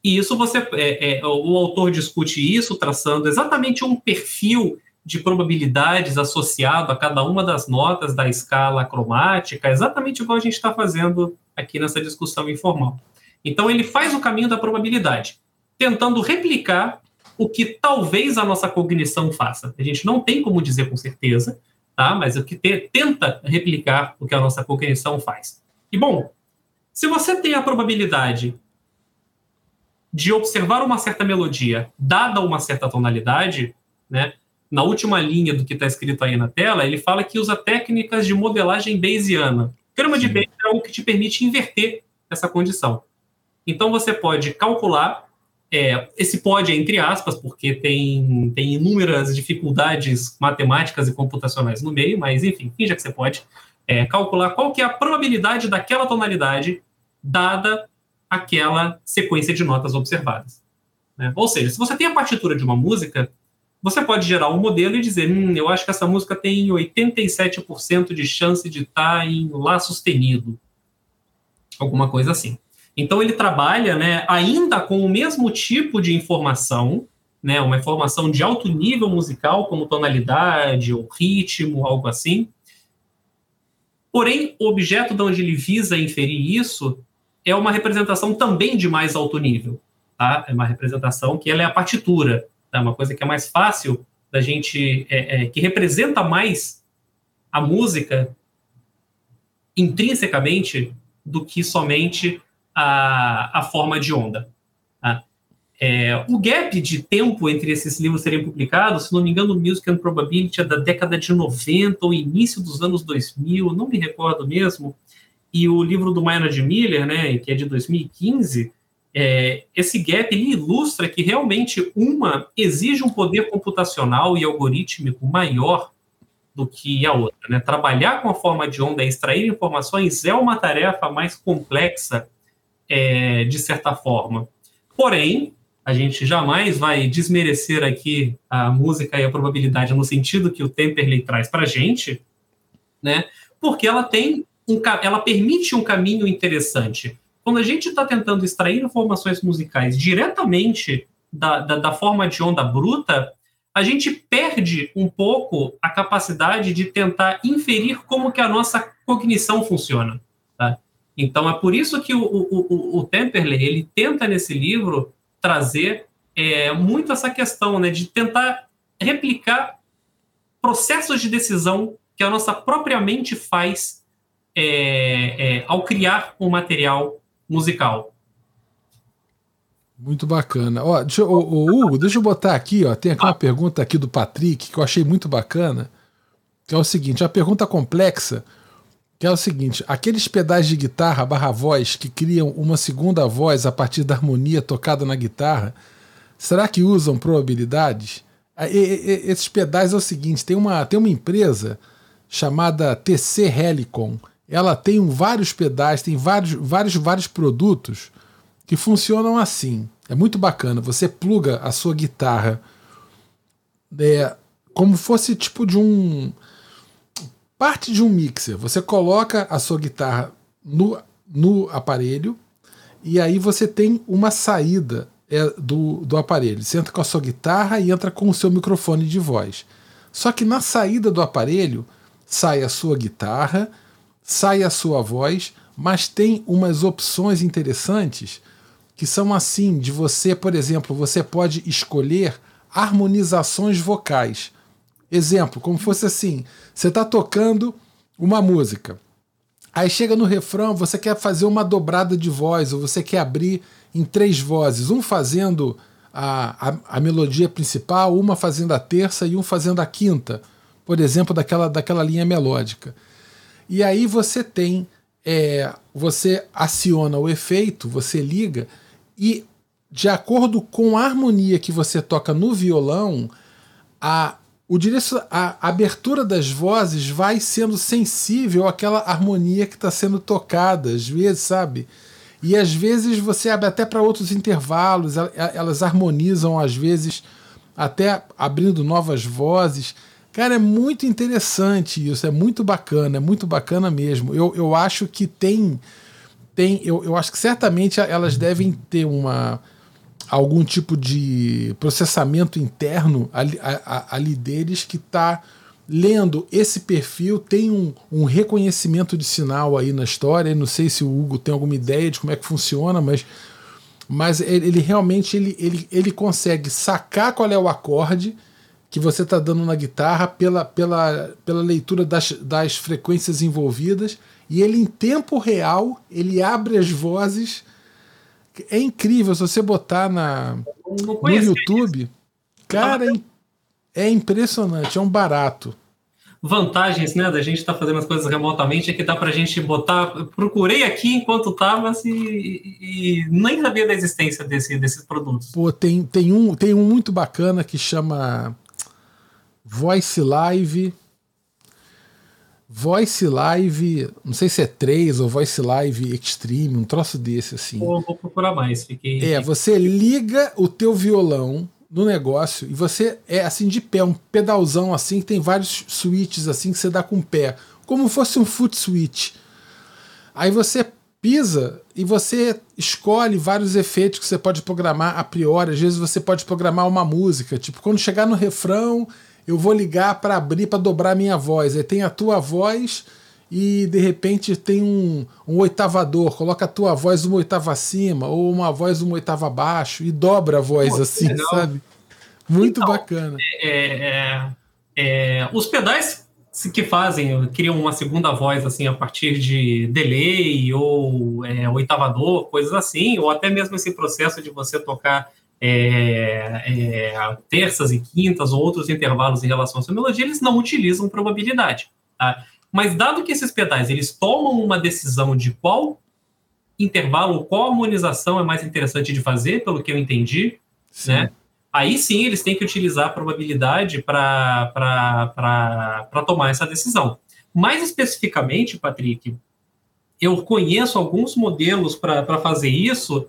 Speaker 2: E isso você, é, é, o autor discute isso traçando exatamente um perfil de probabilidades associado a cada uma das notas da escala cromática, exatamente igual a gente está fazendo aqui nessa discussão informal. Então ele faz o caminho da probabilidade, tentando replicar o que talvez a nossa cognição faça. A gente não tem como dizer com certeza, tá? Mas o que te, tenta replicar o que a nossa cognição faz. E bom, se você tem a probabilidade de observar uma certa melodia, dada uma certa tonalidade, né? Na última linha do que está escrito aí na tela, ele fala que usa técnicas de modelagem bayesiana. Grama de Bayes é algo que te permite inverter essa condição. Então você pode calcular É, esse pode é entre aspas, porque tem, tem inúmeras dificuldades matemáticas e computacionais no meio, mas enfim, finja que você pode é, calcular qual que é a probabilidade daquela tonalidade dada aquela sequência de notas observadas. Né? Ou seja, se você tem a partitura de uma música, você pode gerar um modelo e dizer, hum, eu acho que essa música tem 87% de chance de estar tá em Lá sustenido. Alguma coisa assim. Então ele trabalha, né, ainda com o mesmo tipo de informação, né, uma informação de alto nível musical, como tonalidade ou ritmo, algo assim. Porém, o objeto de onde ele visa inferir isso é uma representação também de mais alto nível, tá? É uma representação que ela é a partitura, tá? Uma coisa que é mais fácil da gente, é, é, que representa mais a música intrinsecamente do que somente a, a forma de onda. Tá? É, o gap de tempo entre esses livros serem publicados, se não me engano, Music and Probability é da década de 90 ou início dos anos 2000, não me recordo mesmo, e o livro do Maynard Miller, né, que é de 2015, é, esse gap ilustra que realmente uma exige um poder computacional e algorítmico maior do que a outra. Né? Trabalhar com a forma de onda e extrair informações é uma tarefa mais complexa é, de certa forma. Porém, a gente jamais vai desmerecer aqui a música e a probabilidade no sentido que o Temperley traz para a gente, né? Porque ela tem um, ela permite um caminho interessante. Quando a gente está tentando extrair informações musicais diretamente da, da, da, forma de onda bruta, a gente perde um pouco a capacidade de tentar inferir como que a nossa cognição funciona. Tá? Então é por isso que o, o, o, o Temperley ele tenta nesse livro trazer é, muito essa questão né, de tentar replicar processos de decisão que a nossa própria mente faz é, é, ao criar um material musical.
Speaker 1: Muito bacana. Ó, deixa, ô, Hugo, deixa eu botar aqui, ó. Tem aqui uma ah. pergunta aqui do Patrick que eu achei muito bacana. Que é o seguinte: a pergunta complexa que é o seguinte: aqueles pedais de guitarra barra voz que criam uma segunda voz a partir da harmonia tocada na guitarra, será que usam probabilidades? E, e, esses pedais é o seguinte: tem uma, tem uma empresa chamada TC Helicon. Ela tem vários pedais, tem vários, vários, vários produtos que funcionam assim. É muito bacana. Você pluga a sua guitarra é, como fosse tipo de um parte de um mixer. Você coloca a sua guitarra no, no aparelho e aí você tem uma saída é, do, do aparelho. Você entra com a sua guitarra e entra com o seu microfone de voz. Só que na saída do aparelho sai a sua guitarra, sai a sua voz, mas tem umas opções interessantes que são assim: de você, por exemplo, você pode escolher harmonizações vocais. Exemplo, como fosse assim: você está tocando uma música, aí chega no refrão, você quer fazer uma dobrada de voz, ou você quer abrir em três vozes, um fazendo a, a, a melodia principal, uma fazendo a terça e um fazendo a quinta, por exemplo, daquela, daquela linha melódica. E aí você tem, é, você aciona o efeito, você liga, e de acordo com a harmonia que você toca no violão, a o a abertura das vozes vai sendo sensível àquela harmonia que está sendo tocada, às vezes, sabe? E às vezes você abre até para outros intervalos, elas harmonizam, às vezes, até abrindo novas vozes. Cara, é muito interessante isso, é muito bacana, é muito bacana mesmo. Eu, eu acho que tem. tem eu, eu acho que certamente elas devem ter uma algum tipo de processamento interno ali, ali deles que está lendo esse perfil, tem um, um, reconhecimento de sinal aí na história. não sei se o Hugo tem alguma ideia de como é que funciona, mas, mas ele, ele realmente ele, ele, ele consegue sacar qual é o acorde que você está dando na guitarra pela, pela, pela leitura das, das frequências envolvidas e ele em tempo real ele abre as vozes é incrível, se você botar na, no YouTube, cara, é, é impressionante, é um barato.
Speaker 2: vantagens né, da gente estar tá fazendo as coisas remotamente é que dá para a gente botar. Procurei aqui enquanto estava assim, e, e, nem sabia da existência desse, desses produtos.
Speaker 1: Pô, tem, tem, um, tem um muito bacana que chama Voice Live. Voice Live, não sei se é 3 ou Voice Live Extreme, um troço desse assim.
Speaker 2: Pô, vou procurar mais. Fiquei...
Speaker 1: É, você liga o teu violão no negócio e você é assim de pé, um pedalzão assim, que tem vários switches assim que você dá com o pé, como fosse um foot switch. Aí você pisa e você escolhe vários efeitos que você pode programar a priori. Às vezes você pode programar uma música, tipo, quando chegar no refrão, eu vou ligar para abrir para dobrar minha voz. Aí tem a tua voz e de repente tem um, um oitavador, coloca a tua voz uma oitava acima ou uma voz uma oitava abaixo e dobra a voz Pô, assim, legal. sabe? Muito então, bacana.
Speaker 2: É, é, é, os pedais que fazem, criam uma segunda voz assim a partir de delay ou é, oitavador, coisas assim, ou até mesmo esse processo de você tocar é, é, terças e quintas ou outros intervalos em relação à sua melodia, eles não utilizam probabilidade. Tá? Mas dado que esses pedais eles tomam uma decisão de qual intervalo, qual harmonização é mais interessante de fazer, pelo que eu entendi, sim. né? Aí sim eles têm que utilizar a probabilidade para tomar essa decisão. Mais especificamente, Patrick, eu conheço alguns modelos para fazer isso,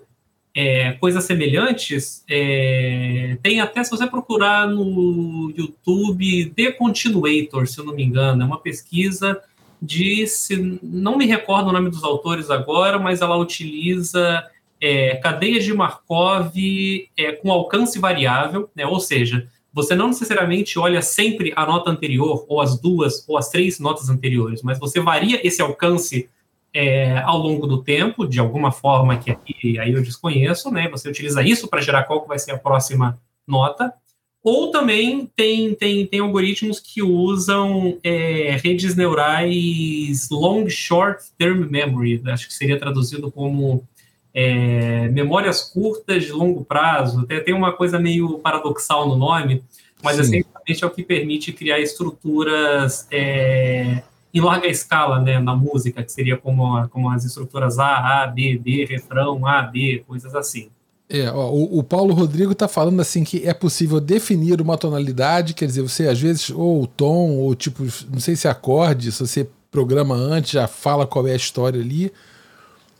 Speaker 2: é, coisas semelhantes. É, tem até, se você procurar no YouTube, The Continuator, se eu não me engano, é uma pesquisa de, se, não me recordo o nome dos autores agora, mas ela utiliza é, cadeias de Markov é, com alcance variável, né, ou seja, você não necessariamente olha sempre a nota anterior, ou as duas, ou as três notas anteriores, mas você varia esse alcance é, ao longo do tempo, de alguma forma que aqui, aí eu desconheço, né? Você utiliza isso para gerar qual que vai ser a próxima nota. Ou também tem, tem, tem algoritmos que usam é, redes neurais long short term memory, acho que seria traduzido como é, memórias curtas de longo prazo. Tem, tem uma coisa meio paradoxal no nome, mas Sim. essencialmente é o que permite criar estruturas é, em larga escala né, na música, que seria como, como as estruturas A, A, B, B, refrão, A, B, coisas assim.
Speaker 1: É, ó, o, o, Paulo Rodrigo está falando assim que é possível definir uma tonalidade, quer dizer, você às vezes, ou o tom, ou tipo, não sei se é acorde, se você programa antes, já fala qual é a história ali.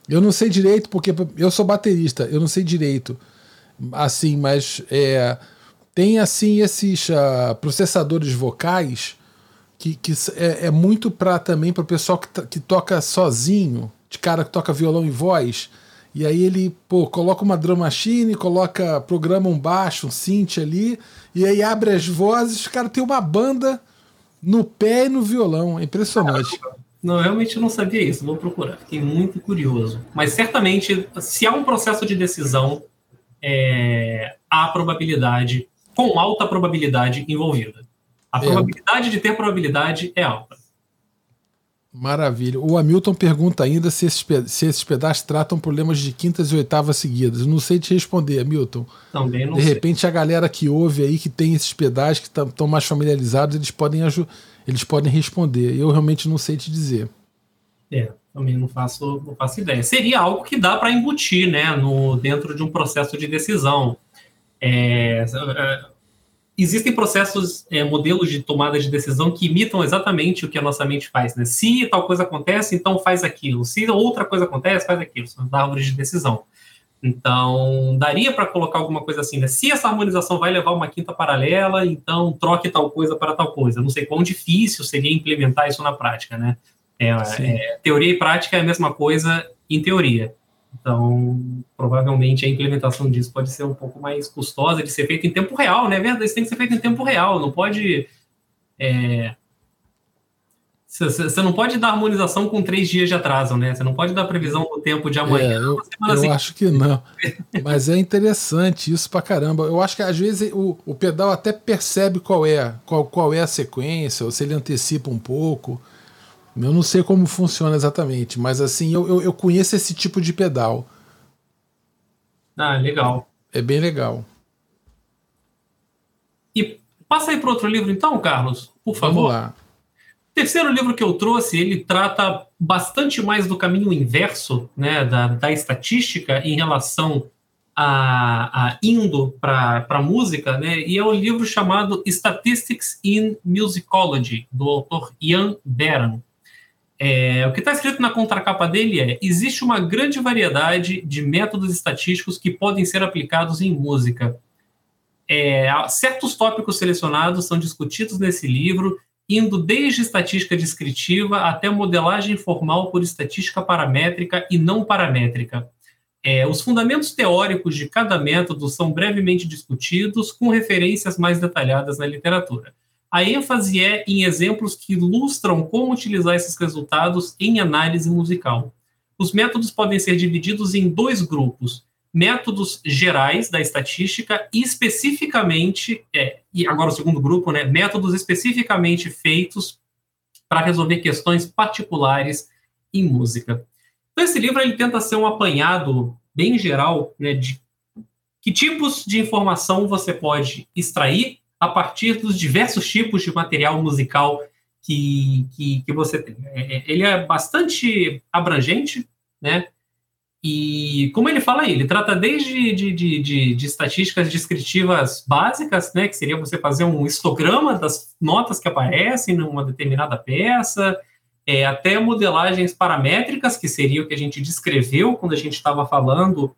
Speaker 1: Eu não sei direito, porque eu sou baterista, eu não sei direito, assim, mas é, tem assim esses uh, processadores vocais que, que é, é muito para também para o pessoal que, que toca sozinho, de cara que toca violão e voz. E aí ele, pô, coloca uma drum machine, coloca, programa um baixo, um synth ali, e aí abre as vozes, o cara tem uma banda no pé e no violão. É impressionante.
Speaker 2: Não, realmente não sabia isso, vou procurar. Fiquei muito curioso. Mas certamente, se há um processo de decisão, é, há probabilidade, com alta probabilidade envolvida. A é. probabilidade de ter probabilidade é alta.
Speaker 1: Maravilha. O Hamilton pergunta ainda se esses, se esses pedaços tratam problemas de quintas e oitavas seguidas. Não sei te responder, Hamilton.
Speaker 2: Também não
Speaker 1: De
Speaker 2: sei.
Speaker 1: repente, a galera que ouve aí, que tem esses pedais, que estão mais familiarizados, eles podem, eles podem responder. Eu realmente não sei te dizer.
Speaker 2: É, também não faço, não faço ideia. Seria algo que dá para embutir né, no, dentro de um processo de decisão. É, é existem processos, é, modelos de tomada de decisão que imitam exatamente o que a nossa mente faz. Né? Se tal coisa acontece, então faz aquilo. Se outra coisa acontece, faz aquilo. São árvores de decisão. Então, daria para colocar alguma coisa assim, né? Se essa harmonização vai levar uma quinta paralela, então troque tal coisa para tal coisa. Não sei quão difícil seria implementar isso na prática, né? É, é, teoria e prática é a mesma coisa em teoria. Então, provavelmente a implementação disso pode ser um pouco mais custosa de ser feita em tempo real, né? É verdade, isso tem que ser feito em tempo real, não pode. É... Você não pode dar harmonização com três dias de atraso, né? Você não pode dar previsão do tempo de amanhã.
Speaker 1: É, eu, eu acho que não. Mas é interessante isso pra caramba. Eu acho que às vezes o, o pedal até percebe qual é, qual, qual é a sequência, ou se ele antecipa um pouco. Eu não sei como funciona exatamente, mas assim, eu, eu, eu conheço esse tipo de pedal.
Speaker 2: Ah, legal.
Speaker 1: É bem legal.
Speaker 2: E passa aí para outro livro então, Carlos, por favor.
Speaker 1: Vamos lá.
Speaker 2: terceiro livro que eu trouxe, ele trata bastante mais do caminho inverso né, da, da estatística em relação a, a indo para a música, né, e é um livro chamado Statistics in Musicology, do autor Ian Beran. É, o que está escrito na contracapa dele é: existe uma grande variedade de métodos estatísticos que podem ser aplicados em música. É, certos tópicos selecionados são discutidos nesse livro, indo desde estatística descritiva até modelagem formal por estatística paramétrica e não paramétrica. É, os fundamentos teóricos de cada método são brevemente discutidos, com referências mais detalhadas na literatura. A ênfase é em exemplos que ilustram como utilizar esses resultados em análise musical. Os métodos podem ser divididos em dois grupos: métodos gerais da estatística e especificamente, é, e agora o segundo grupo, né, métodos especificamente feitos para resolver questões particulares em música. Então esse livro ele tenta ser um apanhado bem geral, né, de que tipos de informação você pode extrair a partir dos diversos tipos de material musical que, que, que você tem. É, é, ele é bastante abrangente, né? E como ele fala aí, ele trata desde de, de, de, de, estatísticas descritivas básicas, né, que seria você fazer um histograma das notas que aparecem numa determinada peça, é, até modelagens paramétricas, que seria o que a gente descreveu quando a gente estava falando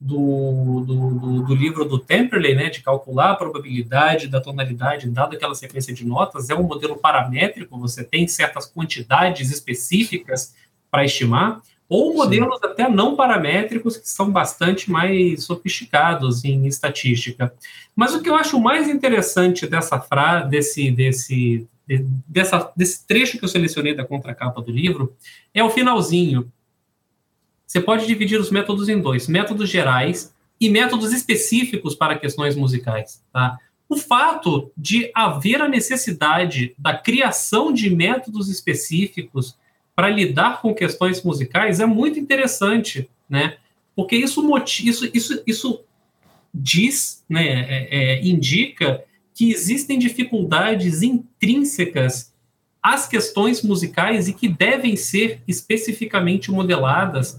Speaker 2: do, do, do, livro do Temperley, né, de calcular a probabilidade da tonalidade dada aquela sequência de notas, é um modelo paramétrico, você tem certas quantidades específicas para estimar, ou modelos Sim. até não paramétricos que são bastante mais sofisticados em estatística. Mas o que eu acho mais interessante dessa frase, desse, desse, dessa, desse trecho que eu selecionei da contracapa do livro, é o finalzinho, você pode dividir os métodos em dois: métodos gerais e métodos específicos para questões musicais. Tá? O fato de haver a necessidade da criação de métodos específicos para lidar com questões musicais é muito interessante, né? Porque isso, isso, isso, isso diz, né, é, é, indica que existem dificuldades intrínsecas às questões musicais e que devem ser especificamente modeladas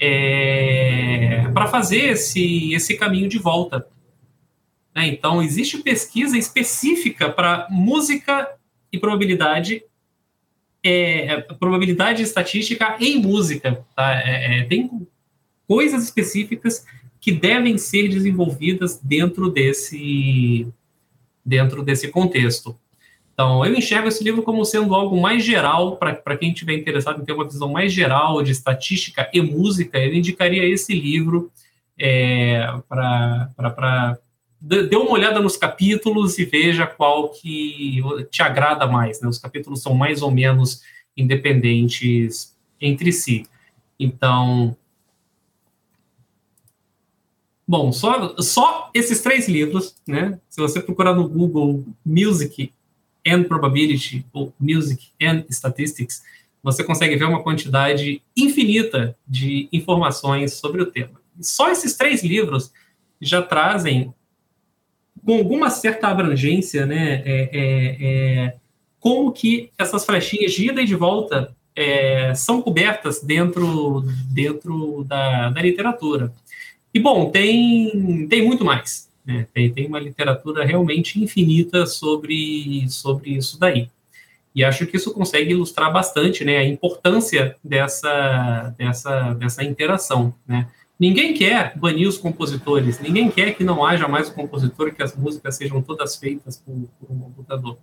Speaker 2: é, para fazer esse, esse caminho de volta. Né? Então, existe pesquisa específica para música e probabilidade, é, probabilidade estatística em música. Tá? É, é, tem coisas específicas que devem ser desenvolvidas dentro desse, dentro desse contexto. Então, eu enxergo esse livro como sendo algo mais geral, para quem estiver interessado em ter uma visão mais geral de estatística e música, eu indicaria esse livro é, para. Dê uma olhada nos capítulos e veja qual que te agrada mais. Né? Os capítulos são mais ou menos independentes entre si. Então, Bom, só, só esses três livros, né? Se você procurar no Google Music and Probability, ou Music and Statistics, você consegue ver uma quantidade infinita de informações sobre o tema. Só esses três livros já trazem, com alguma certa abrangência, né, é, é, é, como que essas flechinhas de ida e de volta é, são cobertas dentro, dentro da, da literatura. E, bom, tem, tem muito mais. Né? Tem, tem uma literatura realmente infinita sobre, sobre isso daí. E acho que isso consegue ilustrar bastante né, a importância dessa, dessa, dessa interação. Né? Ninguém quer banir os compositores, ninguém quer que não haja mais o compositor que as músicas sejam todas feitas por, por um computador.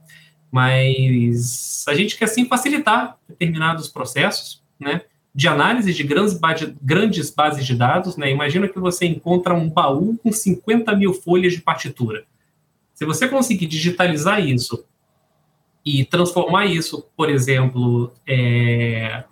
Speaker 2: Mas a gente quer sim facilitar determinados processos, né? De análise de grandes, grandes bases de dados, né? Imagina que você encontra um baú com 50 mil folhas de partitura. Se você conseguir digitalizar isso e transformar isso, por exemplo, é,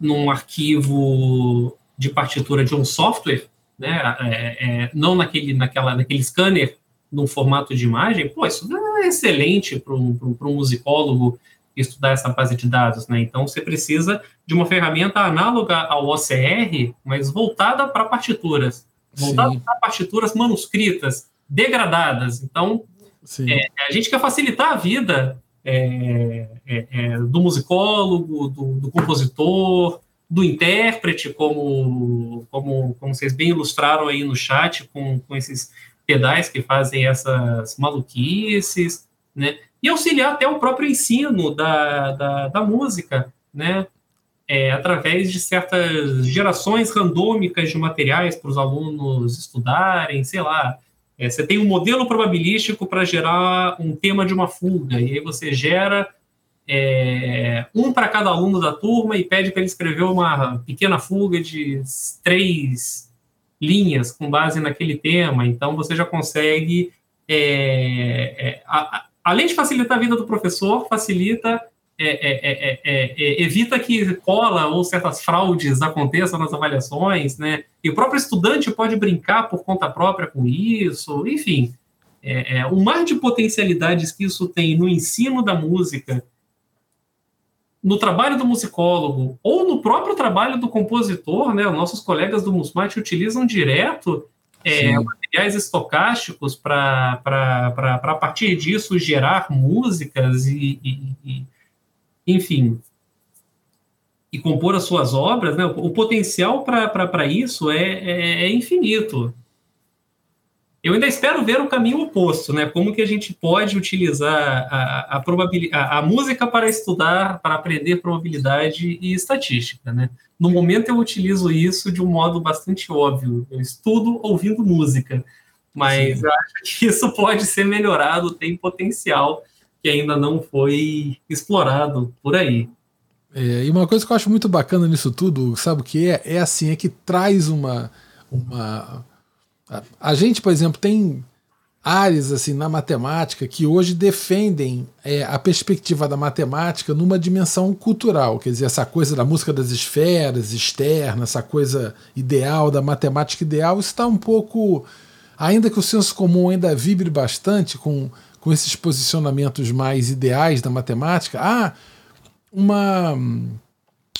Speaker 2: num arquivo de partitura de um software, né? É, é, não naquele, naquela, naquele scanner, num formato de imagem, pô, isso é excelente para um, um musicólogo estudar essa base de dados, né? Então você precisa de uma ferramenta análoga ao OCR, mas voltada para partituras, voltada para partituras manuscritas, degradadas. Então é, a gente quer facilitar a vida é, é, é, do musicólogo, do, do, compositor, do intérprete, como, como, como vocês bem ilustraram aí no chat, com, com esses pedais que fazem essas maluquices, né? E auxiliar até o próprio ensino da, da, da música, né? É, através de certas gerações randômicas de materiais para os alunos estudarem, sei lá, é, você tem um modelo probabilístico para gerar um tema de uma fuga, e aí você gera é, um para cada aluno da turma e pede para ele escrever uma pequena fuga de três linhas com base naquele tema. Então você já consegue, é, é a, além de facilitar a vida do professor, facilita é, é, é, evita que cola ou certas fraudes aconteçam nas avaliações, né? E o próprio estudante pode brincar por conta própria com isso, enfim. É, o mar de potencialidades que isso tem no ensino da música, no trabalho do musicólogo ou no próprio trabalho do compositor, né? Os nossos colegas do Musmate utilizam direto é, materiais estocásticos para, a partir disso, gerar músicas e, e, e enfim, e compor as suas obras, né, o potencial para isso é, é, é, infinito. Eu ainda espero ver o caminho oposto, né? Como que a gente pode utilizar a, a, a, a música para estudar, para aprender probabilidade e estatística, né? No momento eu utilizo isso de um modo bastante óbvio. Eu estudo ouvindo música, mas Sim. eu acho que isso pode ser melhorado, tem potencial que ainda não foi explorado por aí.
Speaker 1: É, e uma coisa que eu acho muito bacana nisso tudo, sabe o que é? É assim, é que traz uma. uma a, a gente, por exemplo, tem áreas assim na matemática que hoje defendem é, a perspectiva da matemática numa dimensão cultural, quer dizer, essa coisa da música das esferas externa, essa coisa ideal da matemática ideal, está um pouco, ainda que o senso comum ainda vibre bastante com com esses posicionamentos mais ideais da matemática, há uma,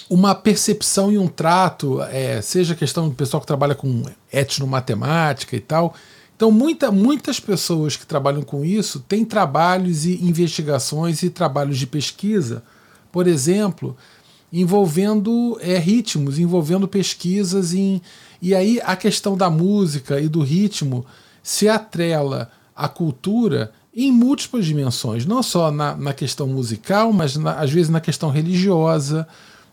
Speaker 1: uma percepção e um trato, é, seja questão do pessoal que trabalha com etnomatemática e tal. Então, muita, muitas pessoas que trabalham com isso têm trabalhos e investigações e trabalhos de pesquisa, por exemplo, envolvendo é, ritmos, envolvendo pesquisas em. E aí a questão da música e do ritmo se atrela à cultura em múltiplas dimensões, não só na, na questão musical, mas na, às vezes na questão religiosa,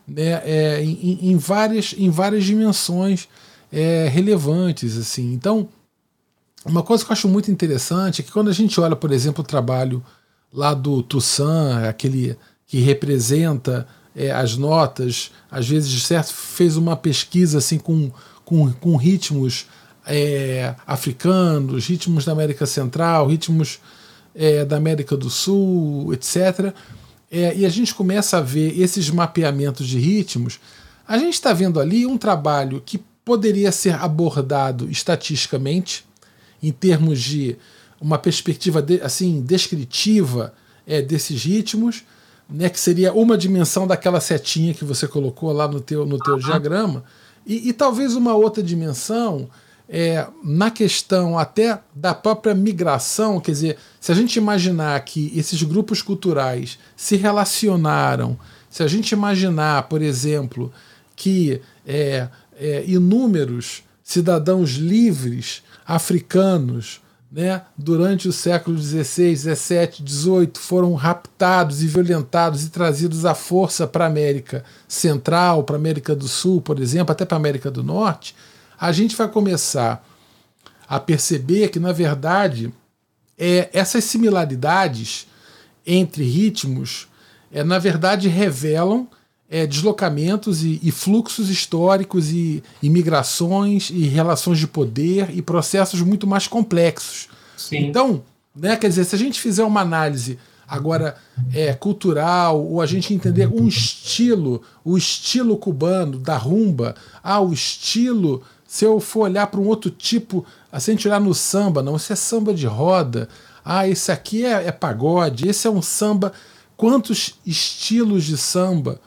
Speaker 1: né, é, em, em, várias, em várias dimensões é, relevantes. assim. Então, uma coisa que eu acho muito interessante é que quando a gente olha, por exemplo, o trabalho lá do Toussaint, aquele que representa é, as notas, às vezes certo, fez uma pesquisa assim com, com, com ritmos é, africanos, ritmos da América Central, ritmos é, da América do Sul, etc. É, e a gente começa a ver esses mapeamentos de ritmos. A gente está vendo ali um trabalho que poderia ser abordado estatisticamente, em termos de uma perspectiva de, assim descritiva é, desses ritmos, né, que seria uma dimensão daquela setinha que você colocou lá no teu, no teu diagrama, e, e talvez uma outra dimensão é, na questão até da própria migração, quer dizer, se a gente imaginar que esses grupos culturais se relacionaram, se a gente imaginar, por exemplo, que é, é, inúmeros cidadãos livres africanos né, durante o século XVI, XVII, XVIII foram raptados e violentados e trazidos à força para a América Central, para a América do Sul, por exemplo, até para a América do Norte a gente vai começar a perceber que, na verdade, é, essas similaridades entre ritmos, é, na verdade, revelam é, deslocamentos e, e, fluxos históricos e, e migrações e relações de poder e processos muito mais complexos. Sim. Então, né, quer dizer, se a gente fizer uma análise agora é, cultural, ou a gente entender um estilo, o estilo cubano da rumba, ah, o estilo se eu for olhar para um outro tipo, assim, a gente olhar no samba, não, isso é samba de roda. Ah, esse aqui é, é pagode, esse é um samba. Quantos estilos de samba?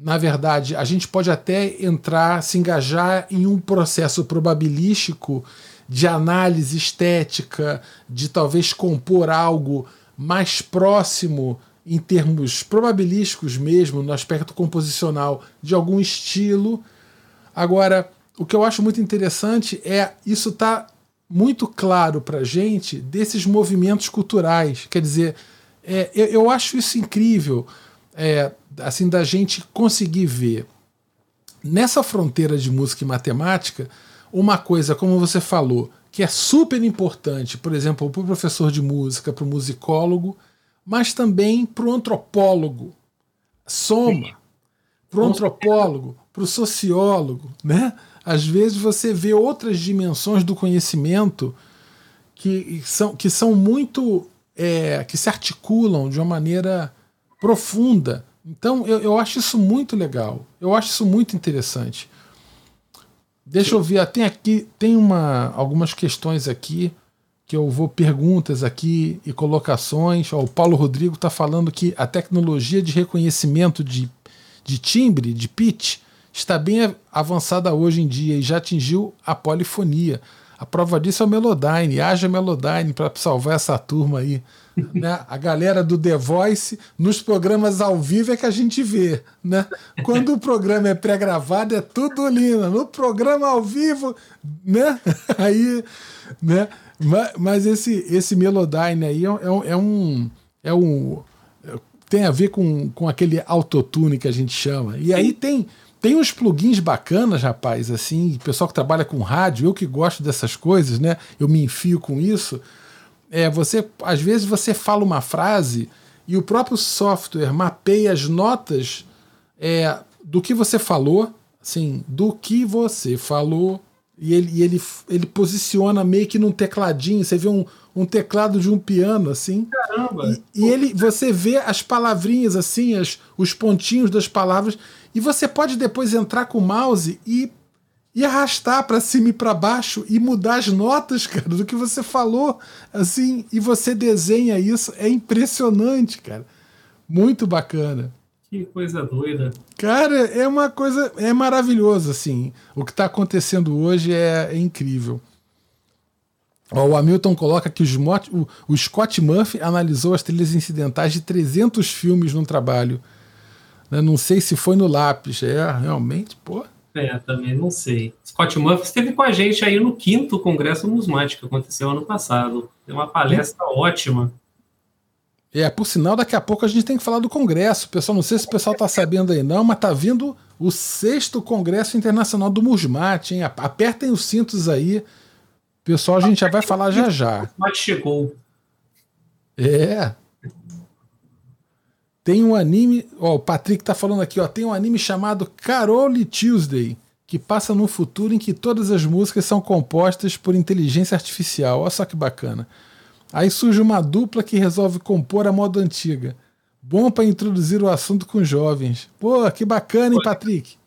Speaker 1: Na verdade, a gente pode até entrar, se engajar em um processo probabilístico de análise estética, de talvez compor algo mais próximo em termos probabilísticos mesmo, no aspecto composicional, de algum estilo. Agora, o que eu acho muito interessante é isso tá muito claro para gente desses movimentos culturais. Quer dizer, é, eu, eu, acho isso incrível, é, assim, da gente conseguir ver nessa fronteira de música e matemática uma coisa, como você falou, que é super importante, por exemplo, para o professor de música, para o musicólogo, mas também para o antropólogo. Soma. Para o antropólogo, para o sociólogo, né? Às vezes você vê outras dimensões do conhecimento que são, que são muito. É, que se articulam de uma maneira profunda. Então eu, eu acho isso muito legal. Eu acho isso muito interessante. Deixa eu ver, tem aqui, tem uma, algumas questões aqui que eu vou perguntas aqui e colocações. Ó, o Paulo Rodrigo está falando que a tecnologia de reconhecimento de, de timbre, de pitch, está bem avançada hoje em dia e já atingiu a polifonia. A prova disso é o Melodyne. Haja Melodyne para salvar essa turma aí. né? A galera do The Voice, nos programas ao vivo é que a gente vê. Né? Quando o programa é pré-gravado, é tudo lindo. No programa ao vivo, né? aí. Né? Mas esse, esse Melodyne aí é, é, é um. É um tem a ver com, com aquele autotune que a gente chama. E aí tem tem uns plugins bacanas, rapaz, assim, pessoal que trabalha com rádio, eu que gosto dessas coisas, né? Eu me enfio com isso. É, você, às vezes você fala uma frase e o próprio software mapeia as notas é, do que você falou, assim, do que você falou, e ele, e ele, ele posiciona meio que num tecladinho, você vê um, um teclado de um piano, assim.
Speaker 2: Caramba!
Speaker 1: E, e ele, você vê as palavrinhas, assim, as, os pontinhos das palavras, e você pode depois entrar com o mouse e, e arrastar para cima e para baixo e mudar as notas, cara, do que você falou, assim, e você desenha isso. É impressionante, cara. Muito bacana.
Speaker 2: Que coisa doida.
Speaker 1: Cara, é uma coisa. É maravilhoso, assim. O que está acontecendo hoje é, é incrível. O Hamilton coloca que o, o Scott Murphy analisou as trilhas incidentais de 300 filmes no trabalho. Né? Não sei se foi no lápis. É, realmente, pô.
Speaker 2: É, também não sei. Scott Murphy esteve com a gente aí no quinto Congresso Numismático, que aconteceu ano passado. Tem uma palestra hum. ótima.
Speaker 1: É, por sinal, daqui a pouco a gente tem que falar do Congresso. Pessoal, não sei se o pessoal está sabendo aí não, mas tá vindo o sexto Congresso Internacional do Musmate, hein? Apertem os cintos aí. Pessoal, a gente já vai falar já já.
Speaker 2: O chegou.
Speaker 1: É, tem um anime, ó, o Patrick tá falando aqui, ó, tem um anime chamado Carole Tuesday, que passa num futuro em que todas as músicas são compostas por inteligência artificial. Olha só que bacana. Aí surge uma dupla que resolve compor a moda antiga. Bom para introduzir o assunto com jovens. Pô, que bacana, hein, Patrick?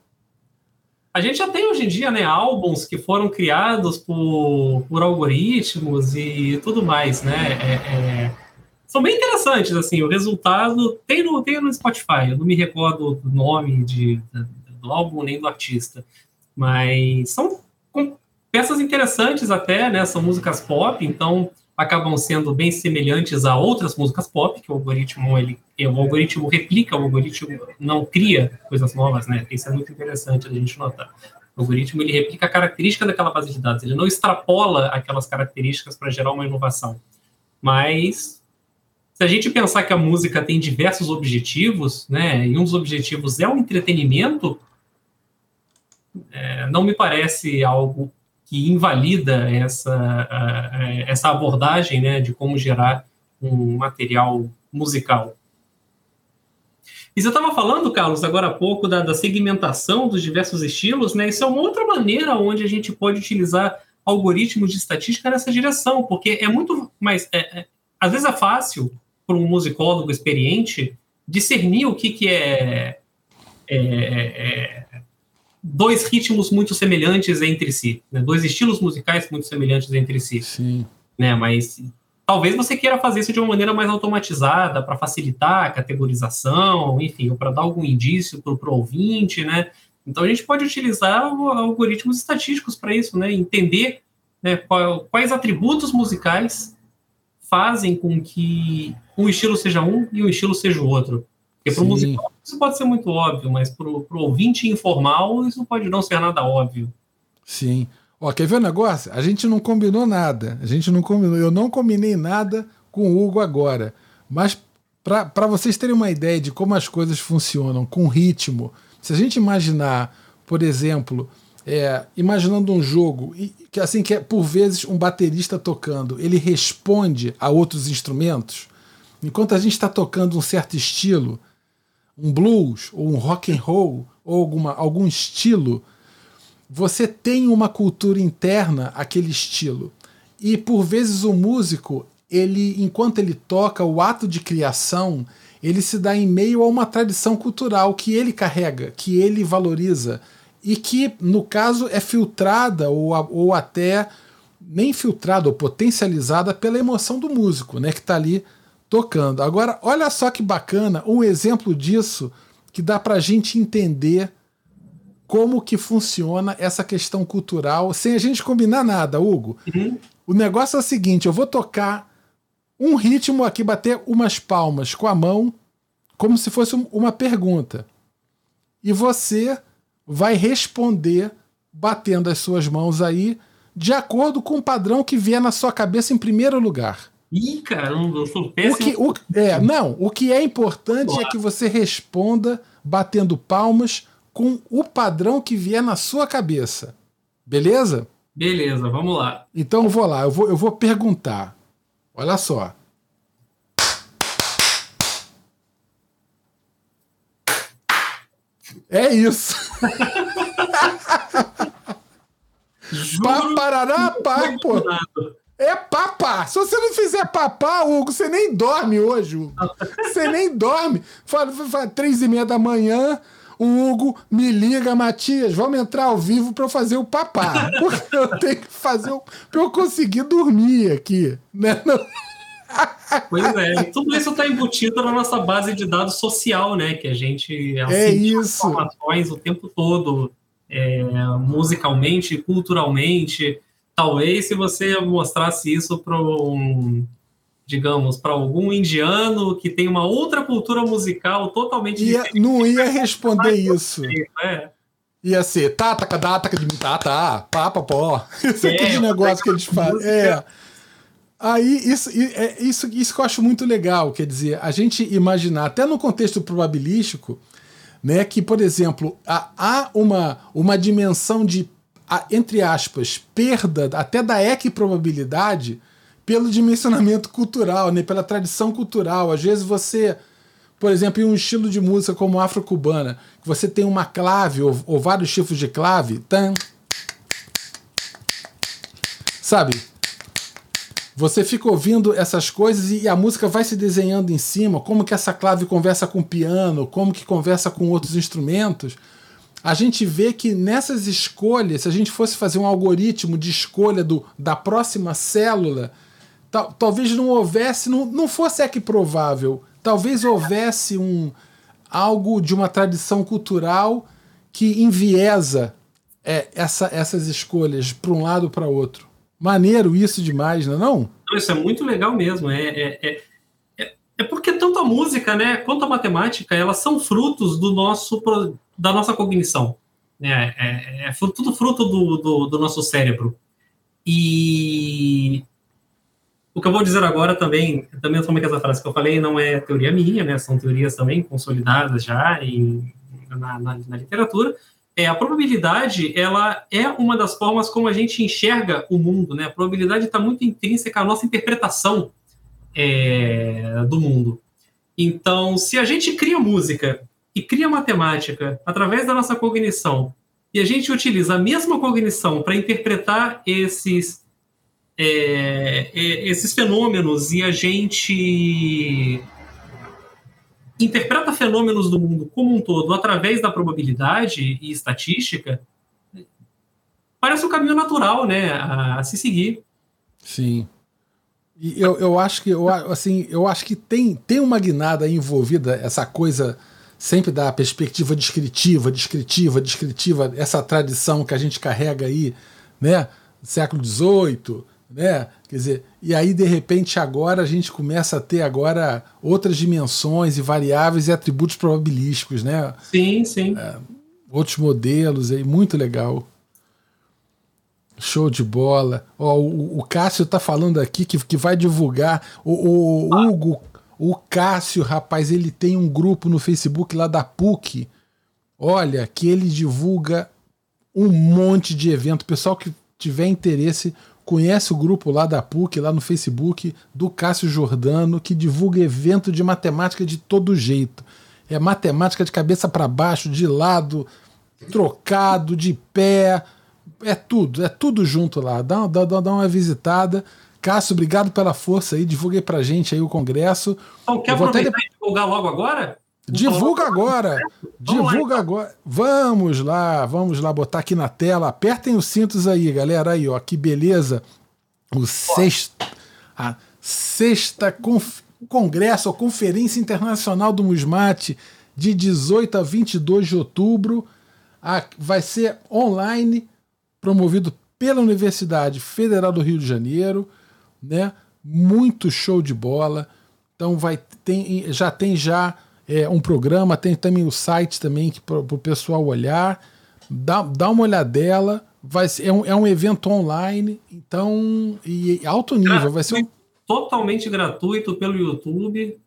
Speaker 2: A gente já tem hoje em dia, né, álbuns que foram criados por, por algoritmos e tudo mais, né? É, é são bem interessantes, assim, o resultado tem no, tem no Spotify, eu não me recordo do nome de, do álbum nem do artista, mas são peças interessantes até, né, são músicas pop, então acabam sendo bem semelhantes a outras músicas pop, que o algoritmo, ele, o algoritmo replica, o algoritmo não cria coisas novas, né, isso é muito interessante a gente notar. O algoritmo, ele replica a característica daquela base de dados, ele não extrapola aquelas características para gerar uma inovação, mas se a gente pensar que a música tem diversos objetivos, né, e um dos objetivos é o entretenimento, é, não me parece algo que invalida essa, essa abordagem né, de como gerar um material musical. E você estava falando, Carlos, agora há pouco, da, da, segmentação dos diversos estilos, né? Isso é uma outra maneira onde a gente pode utilizar algoritmos de estatística nessa direção, porque é muito mais. É, é, às vezes é fácil para um musicólogo experiente discernir o que, que é, é, é dois ritmos muito semelhantes entre si, né? dois estilos musicais muito semelhantes entre si.
Speaker 1: Sim.
Speaker 2: Né? Mas talvez você queira fazer isso de uma maneira mais automatizada para facilitar a categorização, enfim, ou para dar algum indício para o ouvinte, né? Então a gente pode utilizar algoritmos estatísticos para isso, né? Entender né, quais atributos musicais fazem com que um estilo seja um e um estilo seja o outro. Porque para o musical isso pode ser muito óbvio, mas para o ouvinte informal isso pode não ser nada óbvio.
Speaker 1: Sim. Ó, quer ver o um negócio? A gente não combinou nada. A gente não combinou. Eu não combinei nada com o Hugo agora. Mas para vocês terem uma ideia de como as coisas funcionam com ritmo, se a gente imaginar, por exemplo, é, imaginando um jogo que assim que é, por vezes um baterista tocando, ele responde a outros instrumentos, enquanto a gente está tocando um certo estilo, um blues ou um rock and roll ou alguma, algum estilo, você tem uma cultura interna aquele estilo. E por vezes o músico, ele enquanto ele toca, o ato de criação, ele se dá em meio a uma tradição cultural que ele carrega, que ele valoriza e que, no caso, é filtrada ou, ou até nem filtrada ou potencializada pela emoção do músico, né, que está ali tocando. Agora, olha só que bacana, um exemplo disso que dá para a gente entender como que funciona essa questão cultural sem a gente combinar nada, Hugo. Uhum. O negócio é o seguinte: eu vou tocar um ritmo aqui, bater umas palmas com a mão, como se fosse uma pergunta. E você vai responder batendo as suas mãos aí, de acordo com o padrão que vier na sua cabeça em primeiro lugar.
Speaker 2: Ih, cara, eu sou péssimo.
Speaker 1: O que, o, é, não, o que é importante é que você responda batendo palmas com o padrão que vier na sua cabeça. Beleza?
Speaker 2: Beleza, vamos lá.
Speaker 1: Então eu vou lá, eu vou, eu vou perguntar. Olha só. É isso. Paparará, pá, pô. É papá. Se você não fizer papá, Hugo, você nem dorme hoje, Hugo. Você nem dorme. Fala, fala, três e meia da manhã, o Hugo me liga, Matias, vamos entrar ao vivo para eu fazer o papá. Porque eu tenho que fazer o... pra eu conseguir dormir aqui. Né? Não...
Speaker 2: Pois é, tudo isso está embutido na nossa base de dados social, né? Que a gente
Speaker 1: é isso.
Speaker 2: informações o tempo todo, é, musicalmente, culturalmente. Talvez se você mostrasse isso para um, digamos, para algum indiano que tem uma outra cultura musical totalmente
Speaker 1: ia, diferente. Não ia responder isso. É. Ia ser tá, taca, dá, taca de tá, tá, pá, pá, pó. Isso é, aquele negócio que eles fazem. É. Aí, isso, é, isso, isso que eu acho muito legal, quer dizer, a gente imaginar, até no contexto probabilístico, né, que, por exemplo, há, há uma, uma dimensão de, entre aspas, perda até da equiprobabilidade pelo dimensionamento cultural, né, pela tradição cultural. Às vezes você, por exemplo, em um estilo de música como afro-cubana, você tem uma clave ou, ou vários tipos de clave, tan, sabe? Você fica ouvindo essas coisas e a música vai se desenhando em cima, como que essa clave conversa com o piano, como que conversa com outros instrumentos. A gente vê que nessas escolhas, se a gente fosse fazer um algoritmo de escolha do, da próxima célula, tal, talvez não houvesse, não, não fosse equiprovável, talvez houvesse um algo de uma tradição cultural que enviesa é, essa, essas escolhas para um lado para outro. Maneiro isso demais, não é não?
Speaker 2: Isso é muito legal mesmo. É, é, é, é, é porque tanto a música né, quanto a matemática, elas são frutos do nosso, da nossa cognição. Né? É, é, tudo fruto do, do, do nosso cérebro. E o que eu vou dizer agora também, também que essa frase que eu falei não é teoria minha, né? São teorias também consolidadas já em, na, na, na literatura é, a probabilidade ela é uma das formas como a gente enxerga o mundo, né? A probabilidade está muito intrínseca à nossa interpretação é, do mundo. Então, se a gente cria música e cria matemática através da nossa cognição e a gente utiliza a mesma cognição para interpretar esses é, é, esses fenômenos e a gente interpreta fenômenos do mundo como um todo através da probabilidade e estatística, parece um caminho natural, né, a, a se seguir.
Speaker 1: Sim. E eu, eu acho que eu, assim, eu acho que tem, tem uma guinada envolvida, essa coisa sempre da perspectiva descritiva, descritiva, descritiva, essa tradição que a gente carrega aí, né? Século XVIII, né? Quer dizer, e aí de repente agora a gente começa a ter agora outras dimensões e variáveis e atributos probabilísticos, né?
Speaker 2: Sim, sim.
Speaker 1: É, outros modelos aí, muito legal. Show de bola. Ó, o, o Cássio tá falando aqui que, que vai divulgar. O, o Hugo, o Cássio, rapaz, ele tem um grupo no Facebook lá da PUC. Olha, que ele divulga um monte de evento. Pessoal que tiver interesse, conhece o grupo lá da PUC, lá no Facebook, do Cássio Jordano, que divulga evento de matemática de todo jeito. É matemática de cabeça para baixo, de lado, trocado, de pé é tudo, é tudo junto lá. Dá, dá, dá uma visitada. Cássio, obrigado pela força aí. Divulgue pra gente aí o congresso.
Speaker 2: Então, quer aproveitar de... e divulgar logo agora?
Speaker 1: Divulga agora! Divulga agora. Vamos lá, vamos lá botar aqui na tela. Apertem os cintos aí, galera. Aí, ó, que beleza. O sexto, a sexta conf, congresso, a Conferência Internacional do Musmate, de 18 a 22 de outubro. A, vai ser online promovido pela Universidade Federal do Rio de Janeiro, né? Muito show de bola. Então vai tem, já tem já é, um programa, tem também o site também para o pessoal olhar, dá, dá uma olhadela. Vai ser, é, um, é um evento online, então e alto nível, gratuito, vai ser um...
Speaker 2: totalmente gratuito pelo YouTube.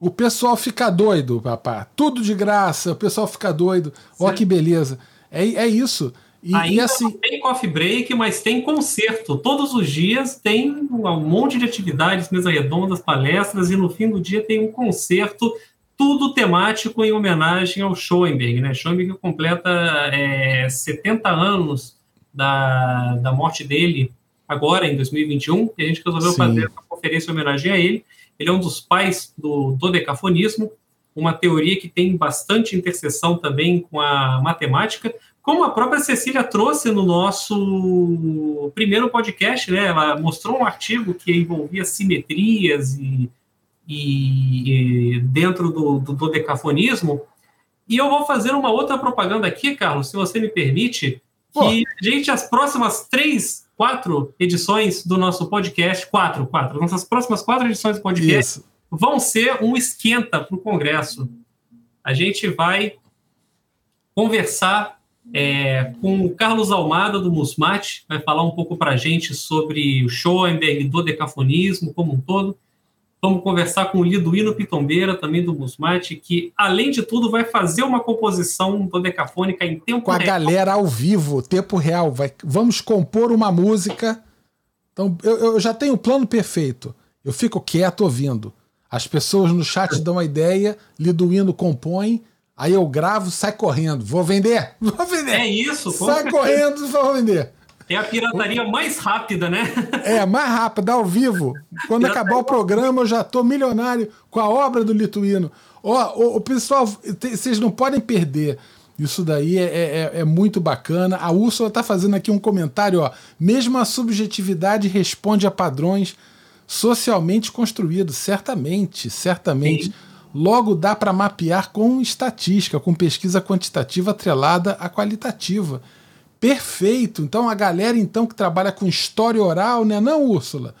Speaker 1: O pessoal fica doido, papá. Tudo de graça, o pessoal fica doido. Ó que beleza. É, é isso.
Speaker 2: E, Ainda e assim, tem coffee break, mas tem concerto. Todos os dias tem um monte de atividades, mesa redondas, palestras, e no fim do dia tem um concerto, tudo temático em homenagem ao Schoenberg. Né? Schoenberg completa é, 70 anos da, da morte dele, agora em 2021, e a gente resolveu Sim. fazer uma conferência em homenagem a ele. Ele é um dos pais do dodecafonismo, uma teoria que tem bastante interseção também com a matemática, como a própria Cecília trouxe no nosso primeiro podcast, né? Ela mostrou um artigo que envolvia simetrias e, e, e dentro do, do dodecafonismo. E eu vou fazer uma outra propaganda aqui, Carlos, se você me permite, Pô. a gente, as próximas três, quatro edições do nosso podcast, quatro, quatro, nossas próximas quatro edições do podcast Isso. vão ser um esquenta para o Congresso. A gente vai conversar é, com o Carlos Almada, do Musmate, vai falar um pouco para a gente sobre o Schoenberg, do decafonismo como um todo. Vamos conversar com o Liduíno Pitombeira, também do Musmate, que, além de tudo, vai fazer uma composição dodecafônica em tempo
Speaker 1: com real. Com a galera ao vivo, tempo real. Vai, vamos compor uma música. Então, eu, eu já tenho o plano perfeito. Eu fico quieto ouvindo. As pessoas no chat dão a ideia, Liduíno compõe, Aí eu gravo, sai correndo. Vou vender? Vou vender.
Speaker 2: É isso.
Speaker 1: Sai correndo e vou vender.
Speaker 2: É a pirataria mais rápida, né?
Speaker 1: É, mais rápida, ao vivo. Quando acabar o programa, eu já tô milionário com a obra do Lituino. Ó, o, o pessoal, vocês não podem perder. Isso daí é, é, é, muito bacana. A Úrsula está fazendo aqui um comentário, ó. Mesmo a subjetividade responde a padrões socialmente construídos. Certamente, certamente. Sim. Logo, dá para mapear com estatística, com pesquisa quantitativa atrelada à qualitativa. Perfeito! Então, a galera então que trabalha com história oral, né, não, Úrsula?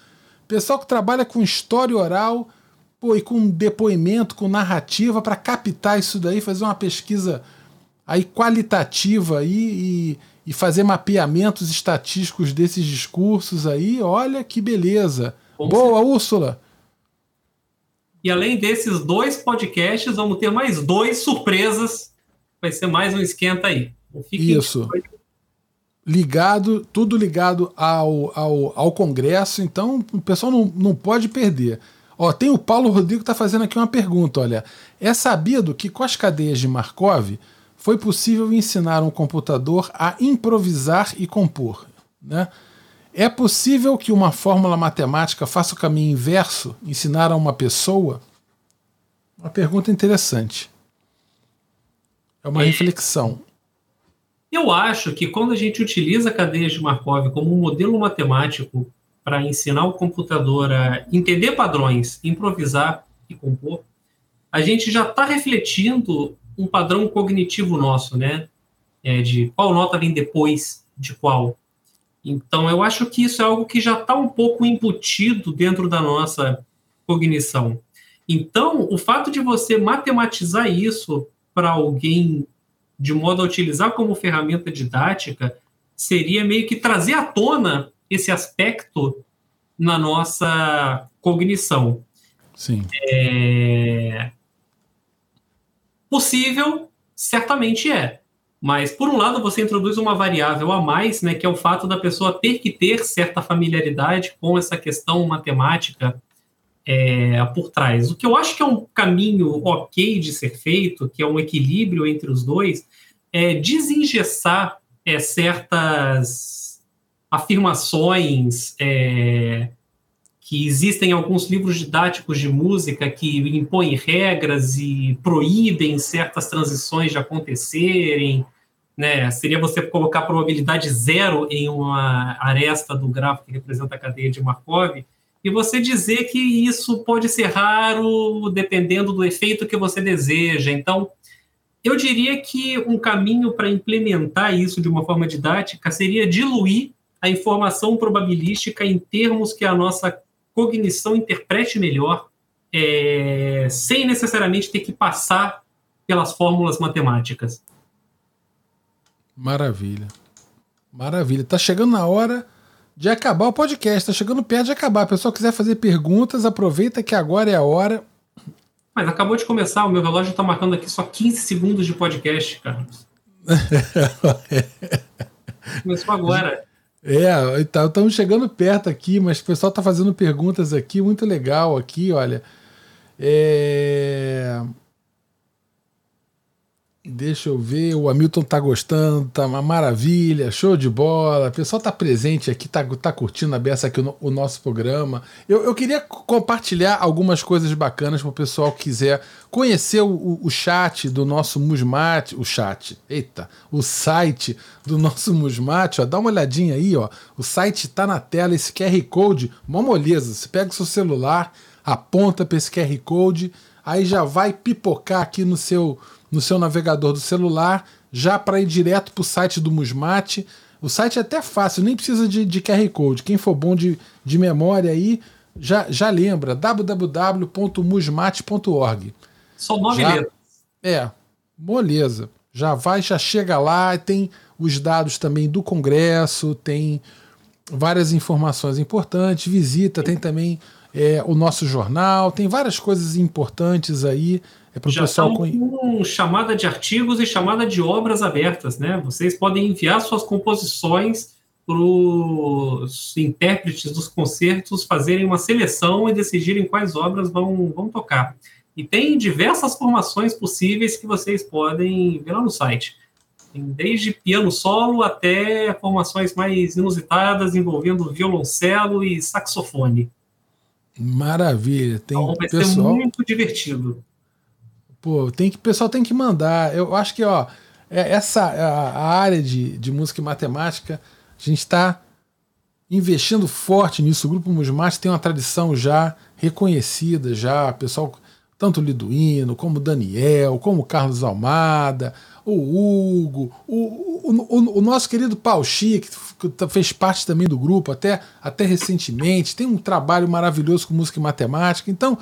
Speaker 1: Pessoal que trabalha com história oral pô, e com depoimento, com narrativa, para captar isso daí, fazer uma pesquisa aí qualitativa aí, e, e fazer mapeamentos estatísticos desses discursos aí, olha que beleza. Boa, Úrsula!
Speaker 2: E além desses dois podcasts, vamos ter mais dois surpresas. Vai ser mais um esquenta aí.
Speaker 1: Isso. Ligado, tudo ligado ao, ao, ao Congresso, então o pessoal não, não pode perder. Ó, tem o Paulo Rodrigo que está fazendo aqui uma pergunta. Olha, é sabido que com as cadeias de Markov foi possível ensinar um computador a improvisar e compor. Né? É possível que uma fórmula matemática faça o caminho inverso, ensinar a uma pessoa? Uma pergunta interessante. É uma é, reflexão.
Speaker 2: Eu acho que quando a gente utiliza cadeias de Markov como um modelo matemático para ensinar o computador a entender padrões, improvisar e compor, a gente já está refletindo um padrão cognitivo nosso, né? É, de qual nota vem depois de qual. Então, eu acho que isso é algo que já está um pouco embutido dentro da nossa cognição. Então, o fato de você matematizar isso para alguém de modo a utilizar como ferramenta didática seria meio que trazer à tona esse aspecto na nossa cognição.
Speaker 1: Sim.
Speaker 2: É... Possível, certamente é. Mas, por um lado, você introduz uma variável a mais, né, que é o fato da pessoa ter que ter certa familiaridade com essa questão matemática é, por trás. O que eu acho que é um caminho ok de ser feito, que é um equilíbrio entre os dois, é desengessar é, certas afirmações é, que existem alguns livros didáticos de música que impõem regras e proíbem certas transições de acontecerem. Né? Seria você colocar probabilidade zero em uma aresta do gráfico que representa a cadeia de Markov e você dizer que isso pode ser raro dependendo do efeito que você deseja. Então, eu diria que um caminho para implementar isso de uma forma didática seria diluir a informação probabilística em termos que a nossa cognição interprete melhor, é, sem necessariamente ter que passar pelas fórmulas matemáticas.
Speaker 1: Maravilha. Maravilha. Tá chegando na hora de acabar o podcast. Tá chegando perto de acabar. Se o pessoal quiser fazer perguntas, aproveita que agora é a hora.
Speaker 2: Mas acabou de começar, o meu relógio está marcando aqui só 15 segundos de podcast, Carlos. Começou agora.
Speaker 1: É, estamos chegando perto aqui, mas o pessoal está fazendo perguntas aqui, muito legal aqui, olha. É... Deixa eu ver, o Hamilton tá gostando, tá uma maravilha, show de bola. O pessoal tá presente aqui, tá, tá curtindo a beça aqui o, o nosso programa. Eu, eu queria compartilhar algumas coisas bacanas para o pessoal que quiser conhecer o, o, chat do nosso Musmate, o chat, eita, o site do nosso Musmate, ó, dá uma olhadinha aí, ó. O site tá na tela, esse QR Code, uma moleza. Você pega o seu celular, aponta para esse QR Code, aí já vai pipocar aqui no seu no seu navegador do celular, já para ir direto para o site do Musmate. O site é até fácil, nem precisa de, de QR Code. Quem for bom de, de memória aí, já, já lembra, www.musmate.org.
Speaker 2: Só nove já, letras.
Speaker 1: É, moleza. Já vai, já chega lá, tem os dados também do Congresso, tem várias informações importantes, visita, tem também é, o nosso jornal, tem várias coisas importantes aí. É para o pessoal
Speaker 2: com chamada de artigos e chamada de obras abertas, né? Vocês podem enviar suas composições para os intérpretes dos concertos fazerem uma seleção e decidirem quais obras vão, vão tocar. E tem diversas formações possíveis que vocês podem ver lá no site. Tem desde piano solo até formações mais inusitadas envolvendo violoncelo e saxofone.
Speaker 1: Maravilha. Tem
Speaker 2: então vai pessoal... ser muito divertido.
Speaker 1: Pô, tem que, o pessoal tem que mandar. Eu acho que, ó, é, essa a, área de, de música e matemática, a gente está investindo forte nisso. O Grupo Musmate tem uma tradição já reconhecida, já, pessoal, tanto Liduíno, como Daniel, como Carlos Almada, o Hugo, o, o, o, o nosso querido Pauxi, que fez parte também do grupo até, até recentemente, tem um trabalho maravilhoso com música e matemática. Então,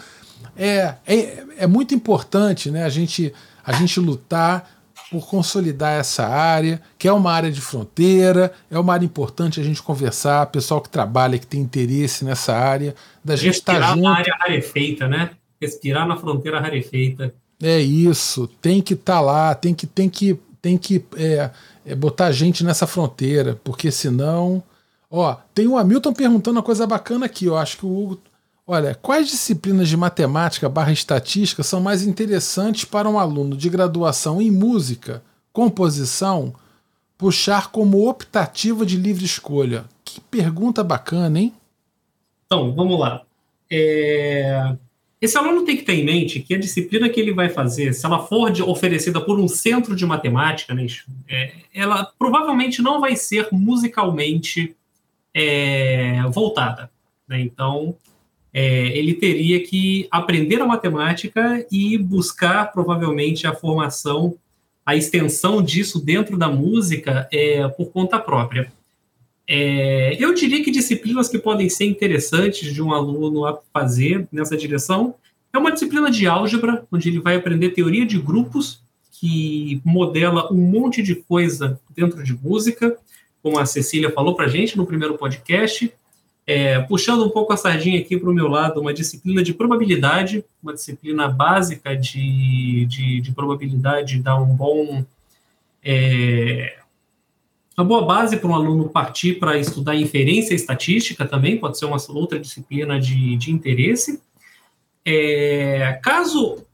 Speaker 1: é, é, é muito importante né, a, gente, a gente lutar por consolidar essa área, que é uma área de fronteira, é uma área importante a gente conversar, pessoal que trabalha, que tem interesse nessa área, da gente estar tá junto.
Speaker 2: na área rarefeita, né? Respirar na fronteira rarefeita.
Speaker 1: É isso, tem que estar tá lá, tem que, tem que, tem que é, é botar gente nessa fronteira, porque senão. Ó, tem o Hamilton perguntando uma coisa bacana aqui, eu acho que o Hugo Olha, quais disciplinas de matemática barra estatística são mais interessantes para um aluno de graduação em música, composição, puxar como optativa de livre escolha? Que pergunta bacana, hein?
Speaker 2: Então, vamos lá. É... Esse aluno tem que ter em mente que a disciplina que ele vai fazer, se ela for de, oferecida por um centro de matemática, né, é, ela provavelmente não vai ser musicalmente é, voltada. Né? Então, é, ele teria que aprender a matemática e buscar provavelmente a formação, a extensão disso dentro da música é, por conta própria. É, eu diria que disciplinas que podem ser interessantes de um aluno a fazer nessa direção é uma disciplina de álgebra, onde ele vai aprender teoria de grupos, que modela um monte de coisa dentro de música, como a Cecília falou para gente no primeiro podcast. É, puxando um pouco a sardinha aqui para o meu lado, uma disciplina de probabilidade, uma disciplina básica de, de, de probabilidade dá um bom. É, uma boa base para um aluno partir para estudar inferência estatística também, pode ser uma outra disciplina de, de interesse. É, caso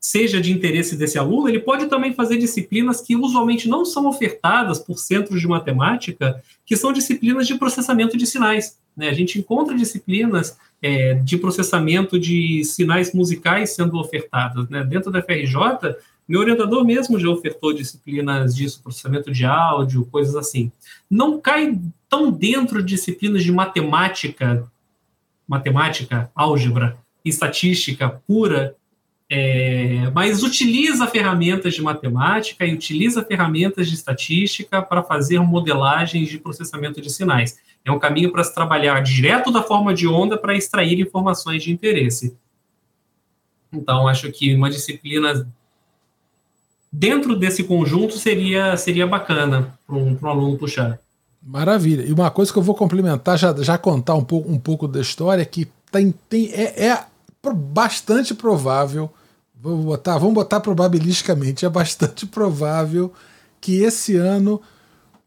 Speaker 2: seja de interesse desse aluno, ele pode também fazer disciplinas que usualmente não são ofertadas por centros de matemática, que são disciplinas de processamento de sinais. Né? A gente encontra disciplinas é, de processamento de sinais musicais sendo ofertadas. Né? Dentro da FRJ, meu orientador mesmo já ofertou disciplinas disso, processamento de áudio, coisas assim. Não cai tão dentro de disciplinas de matemática, matemática, álgebra, estatística pura, é, mas utiliza ferramentas de matemática e utiliza ferramentas de estatística para fazer modelagens de processamento de sinais. É um caminho para se trabalhar direto da forma de onda para extrair informações de interesse. Então, acho que uma disciplina dentro desse conjunto seria, seria bacana para um, um aluno puxar.
Speaker 1: Maravilha. E uma coisa que eu vou complementar, já, já contar um pouco, um pouco da história, que tem, tem, é, é bastante provável, vamos botar, vamos botar probabilisticamente, é bastante provável que esse ano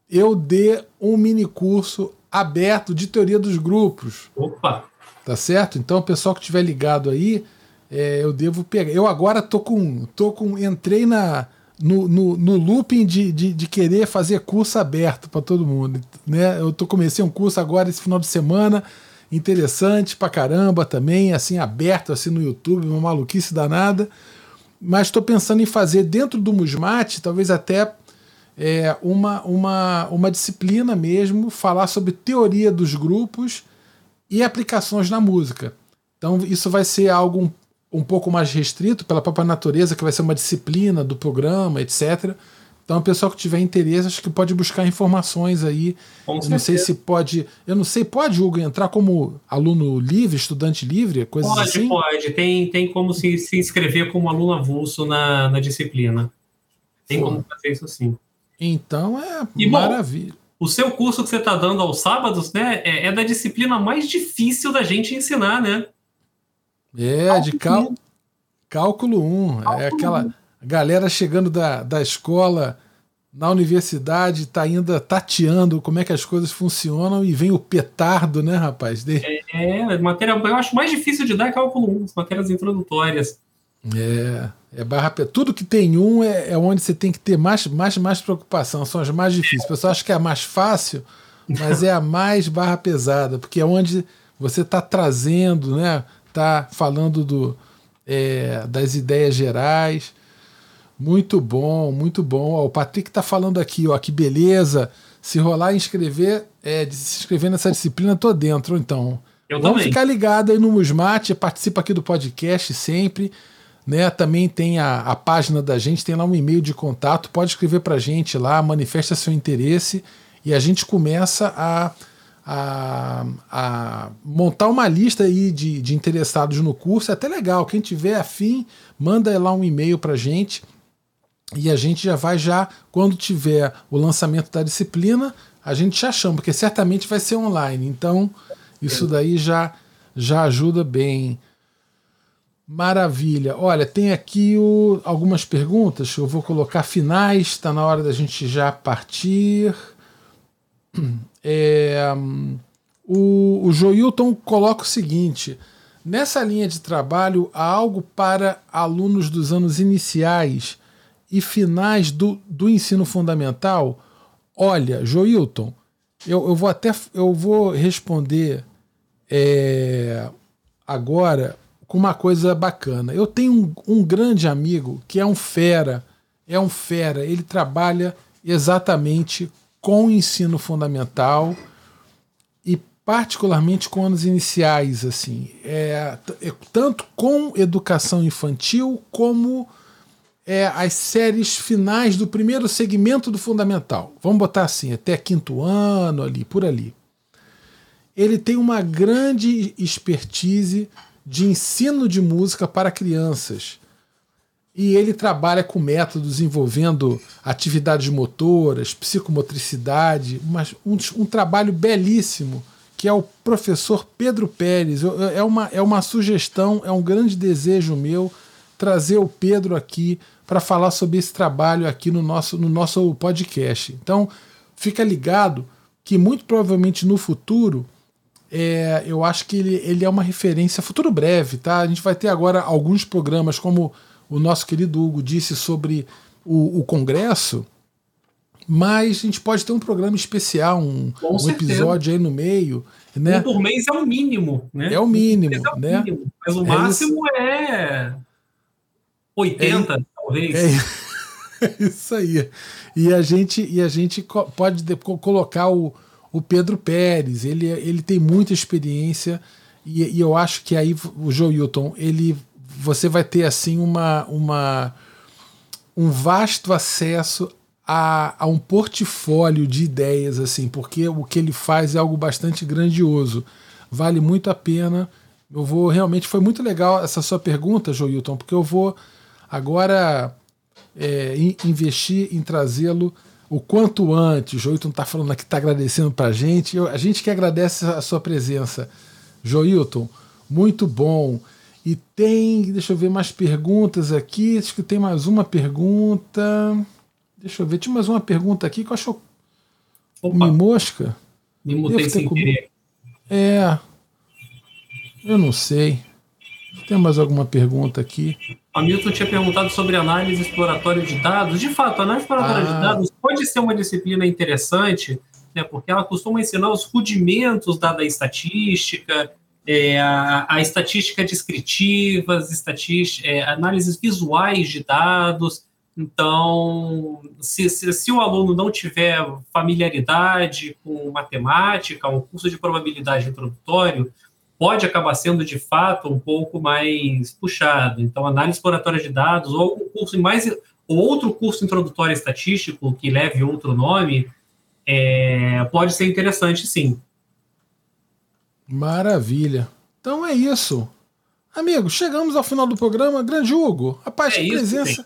Speaker 1: eu dê um mini curso aberto de teoria dos grupos.
Speaker 2: Opa!
Speaker 1: Tá certo? Então, o pessoal que estiver ligado aí, é, eu devo pegar. Eu agora tô com. tô com. entrei na. No, no, no looping de, de, de, querer fazer curso aberto para todo mundo. Né? Eu tô, comecei um curso agora esse final de semana interessante pra caramba também, assim, aberto assim no YouTube, uma maluquice danada. Mas estou pensando em fazer dentro do Musmate, talvez até é, uma, uma, uma disciplina mesmo, falar sobre teoria dos grupos e aplicações na música. Então, isso vai ser algo um, um pouco mais restrito pela própria natureza, que vai ser uma disciplina do programa, etc. Então, o pessoal que tiver interesse, acho que pode buscar informações aí. Com eu não sei se pode. Eu não sei, pode, Hugo, entrar como aluno livre, estudante livre, coisa assim?
Speaker 2: Pode, pode. Tem, tem como se, se inscrever como aluno avulso na, na disciplina. Tem Pô. como fazer isso sim.
Speaker 1: Então é e, maravilha. Bom,
Speaker 2: o seu curso que você está dando aos sábados, né, é, é, da disciplina mais difícil da gente ensinar, né?
Speaker 1: É, cálculo de cal... cálculo 1. Cálculo é aquela. 1 galera chegando da, da escola na universidade, tá ainda tateando como é que as coisas funcionam e vem o petardo, né, rapaz? De...
Speaker 2: É, matéria, eu acho mais difícil de dar é cálculo 1, as matérias introdutórias.
Speaker 1: É, é barra Tudo que tem um é, é, onde você tem que ter mais, mais, mais preocupação, são as mais difíceis. O pessoal acha que é a mais fácil, mas é a mais barra pesada, porque é onde você está trazendo, né? Tá falando do, é, das ideias gerais. Muito bom, muito bom. Ó, o Patrick está falando aqui, ó, que beleza. Se rolar e inscrever, é, se inscrever nessa disciplina, tô dentro, então. Eu Vamos também. ficar ligado aí no Musmate, participa aqui do podcast sempre. Né, também tem a, a página da gente, tem lá um e-mail de contato, pode escrever para a gente lá, manifesta seu interesse e a gente começa a, a, a montar uma lista aí de, de interessados no curso. É até legal, quem tiver afim, manda lá um e-mail para a gente e a gente já vai já, quando tiver o lançamento da disciplina, a gente já chama, porque certamente vai ser online. Então, isso daí já, já ajuda bem. Maravilha. Olha, tem aqui o, algumas perguntas. Eu vou colocar finais. Está na hora da gente já partir. É, o, o Joilton coloca o seguinte: nessa linha de trabalho, há algo para alunos dos anos iniciais e finais do, do ensino fundamental, olha, Joilton, eu, eu vou até eu vou responder é, agora com uma coisa bacana. Eu tenho um, um grande amigo que é um fera, é um fera, ele trabalha exatamente com o ensino fundamental e particularmente com anos iniciais, assim, é, é tanto com educação infantil como é, as séries finais do primeiro segmento do fundamental. Vamos botar assim, até quinto ano, ali, por ali. Ele tem uma grande expertise de ensino de música para crianças. E ele trabalha com métodos envolvendo atividades motoras, psicomotricidade, mas um, um trabalho belíssimo que é o professor Pedro Pérez. É uma, é uma sugestão, é um grande desejo meu trazer o Pedro aqui para falar sobre esse trabalho aqui no nosso, no nosso podcast. Então, fica ligado que muito provavelmente no futuro é, eu acho que ele, ele é uma referência, futuro breve, tá? A gente vai ter agora alguns programas, como o nosso querido Hugo disse sobre o, o Congresso, mas a gente pode ter um programa especial, um, um episódio aí no meio. Né?
Speaker 2: Um por mês é o mínimo, né?
Speaker 1: É o mínimo, é o né? Mínimo,
Speaker 2: mas o é máximo isso. é 80, é, talvez.
Speaker 1: É, isso aí. E a gente, e a gente pode colocar o, o Pedro Pérez, ele, ele tem muita experiência e, e eu acho que aí o Joe Hilton, ele, você vai ter assim uma, uma um vasto acesso a, a um portfólio de ideias, assim, porque o que ele faz é algo bastante grandioso. Vale muito a pena. Eu vou realmente. Foi muito legal essa sua pergunta, Joilton, porque eu vou agora é, investir em trazê-lo o quanto antes. O Joilton está falando aqui, está agradecendo para a gente. Eu, a gente que agradece a sua presença, Joilton. Muito bom. E tem, deixa eu ver mais perguntas aqui. Acho que tem mais uma pergunta. Deixa eu ver, tinha mais uma pergunta aqui que eu acho. Opa. Me mosca?
Speaker 2: Me mutei sem com... querer.
Speaker 1: É. Eu não sei. Tem mais alguma pergunta aqui?
Speaker 2: A Milton tinha perguntado sobre análise exploratória de dados. De fato, a análise exploratória ah. de dados pode ser uma disciplina interessante, né, porque ela costuma ensinar os rudimentos da, da estatística, é, a, a, estatística descritiva, as estatística, é, análises visuais de dados. Então, se, se, se, o aluno não tiver familiaridade com matemática, um curso de probabilidade introdutório, pode acabar sendo de fato um pouco mais puxado. Então, análise exploratória de dados ou um curso mais ou outro curso introdutório estatístico que leve outro nome é, pode ser interessante, sim.
Speaker 1: Maravilha. Então é isso. Amigo, chegamos ao final do programa. Grande Hugo, a paz é presença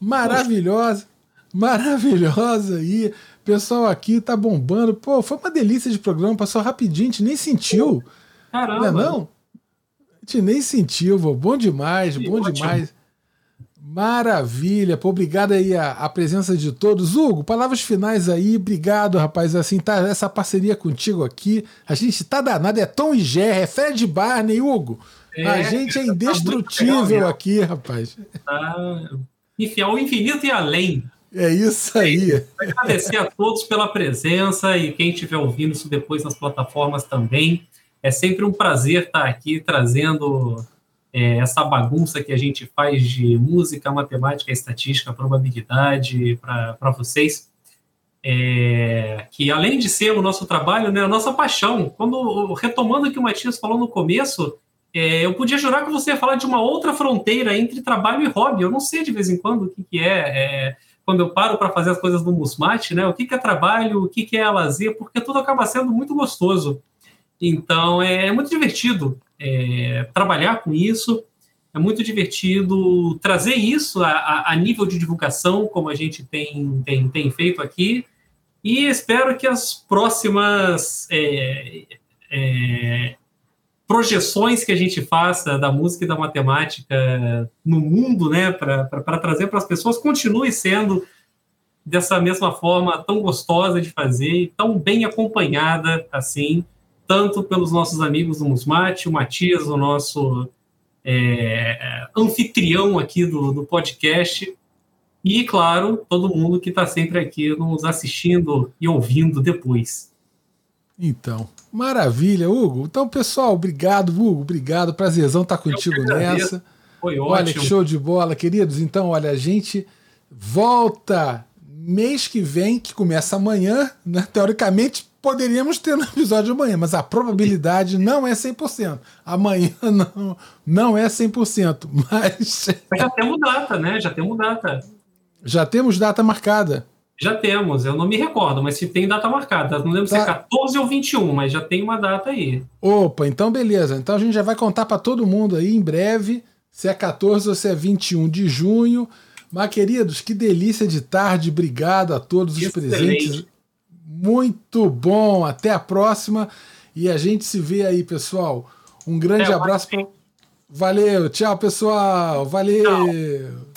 Speaker 1: maravilhosa. Maravilhosa aí. Pessoal aqui tá bombando. Pô, foi uma delícia de programa, passou rapidinho, a gente nem sentiu.
Speaker 2: Caramba.
Speaker 1: Não, é não? A gente nem sentiu, pô. bom demais, bom ótimo. demais. Maravilha, pô, obrigado aí a, a, presença de todos. Hugo, palavras finais aí, obrigado, rapaz. Assim, tá essa parceria contigo aqui. A gente tá danado, é Tom e Jerry, é Fred Barney, Hugo. É, a gente é tá indestrutível tá aqui, rapaz.
Speaker 2: Tá. Enfiar o infinito e além.
Speaker 1: É isso aí.
Speaker 2: Agradecer a todos pela presença e quem estiver ouvindo isso depois nas plataformas também. É sempre um prazer estar aqui trazendo é, essa bagunça que a gente faz de música, matemática, estatística, probabilidade para vocês. É, que além de ser o nosso trabalho, né, a nossa paixão. Quando retomando o que o Matias falou no começo, é, eu podia jurar que você ia falar de uma outra fronteira entre trabalho e hobby. Eu não sei de vez em quando o que, que é, é quando eu paro para fazer as coisas no Musmate, né? O que, que é trabalho, o que, que é lazer, porque tudo acaba sendo muito gostoso. Então é, é muito divertido é, trabalhar com isso, é muito divertido trazer isso a, a, nível de divulgação, como a gente tem, tem, tem feito aqui, e espero que as próximas é, é, projeções que a gente faça da música e da matemática no mundo, né, para trazer para as pessoas, continue sendo dessa mesma forma tão gostosa de fazer e tão bem acompanhada assim tanto pelos nossos amigos do Musmate, o Matias, o nosso é, anfitrião aqui do, do podcast, e, claro, todo mundo que está sempre aqui nos assistindo e ouvindo depois.
Speaker 1: Então, maravilha, Hugo. Então, pessoal, obrigado, Hugo. Obrigado. Prazerzão estar tá contigo nessa.
Speaker 2: Foi
Speaker 1: ótimo. Olha, que show de bola, queridos. Então, olha, a gente volta mês que vem, que começa amanhã, né? Teoricamente, poderíamos ter no episódio de amanhã, mas a probabilidade não é 100%. Amanhã não, não é 100%, mas...
Speaker 2: mas já temos data, né? Já temos data.
Speaker 1: Já temos data marcada.
Speaker 2: Já temos, eu não me recordo, mas se tem data marcada. Não lembro tá. se é 14 ou 21, mas já tem uma data aí.
Speaker 1: Opa, então beleza. Então a gente já vai contar para todo mundo aí em breve se é 14 ou se é 21 de junho. Mas, queridos, que delícia de tarde. Obrigado a todos os presentes. Muito bom. Até a próxima. E a gente se vê aí, pessoal. Um grande abraço. Valeu. Tchau, pessoal. Valeu. Tchau.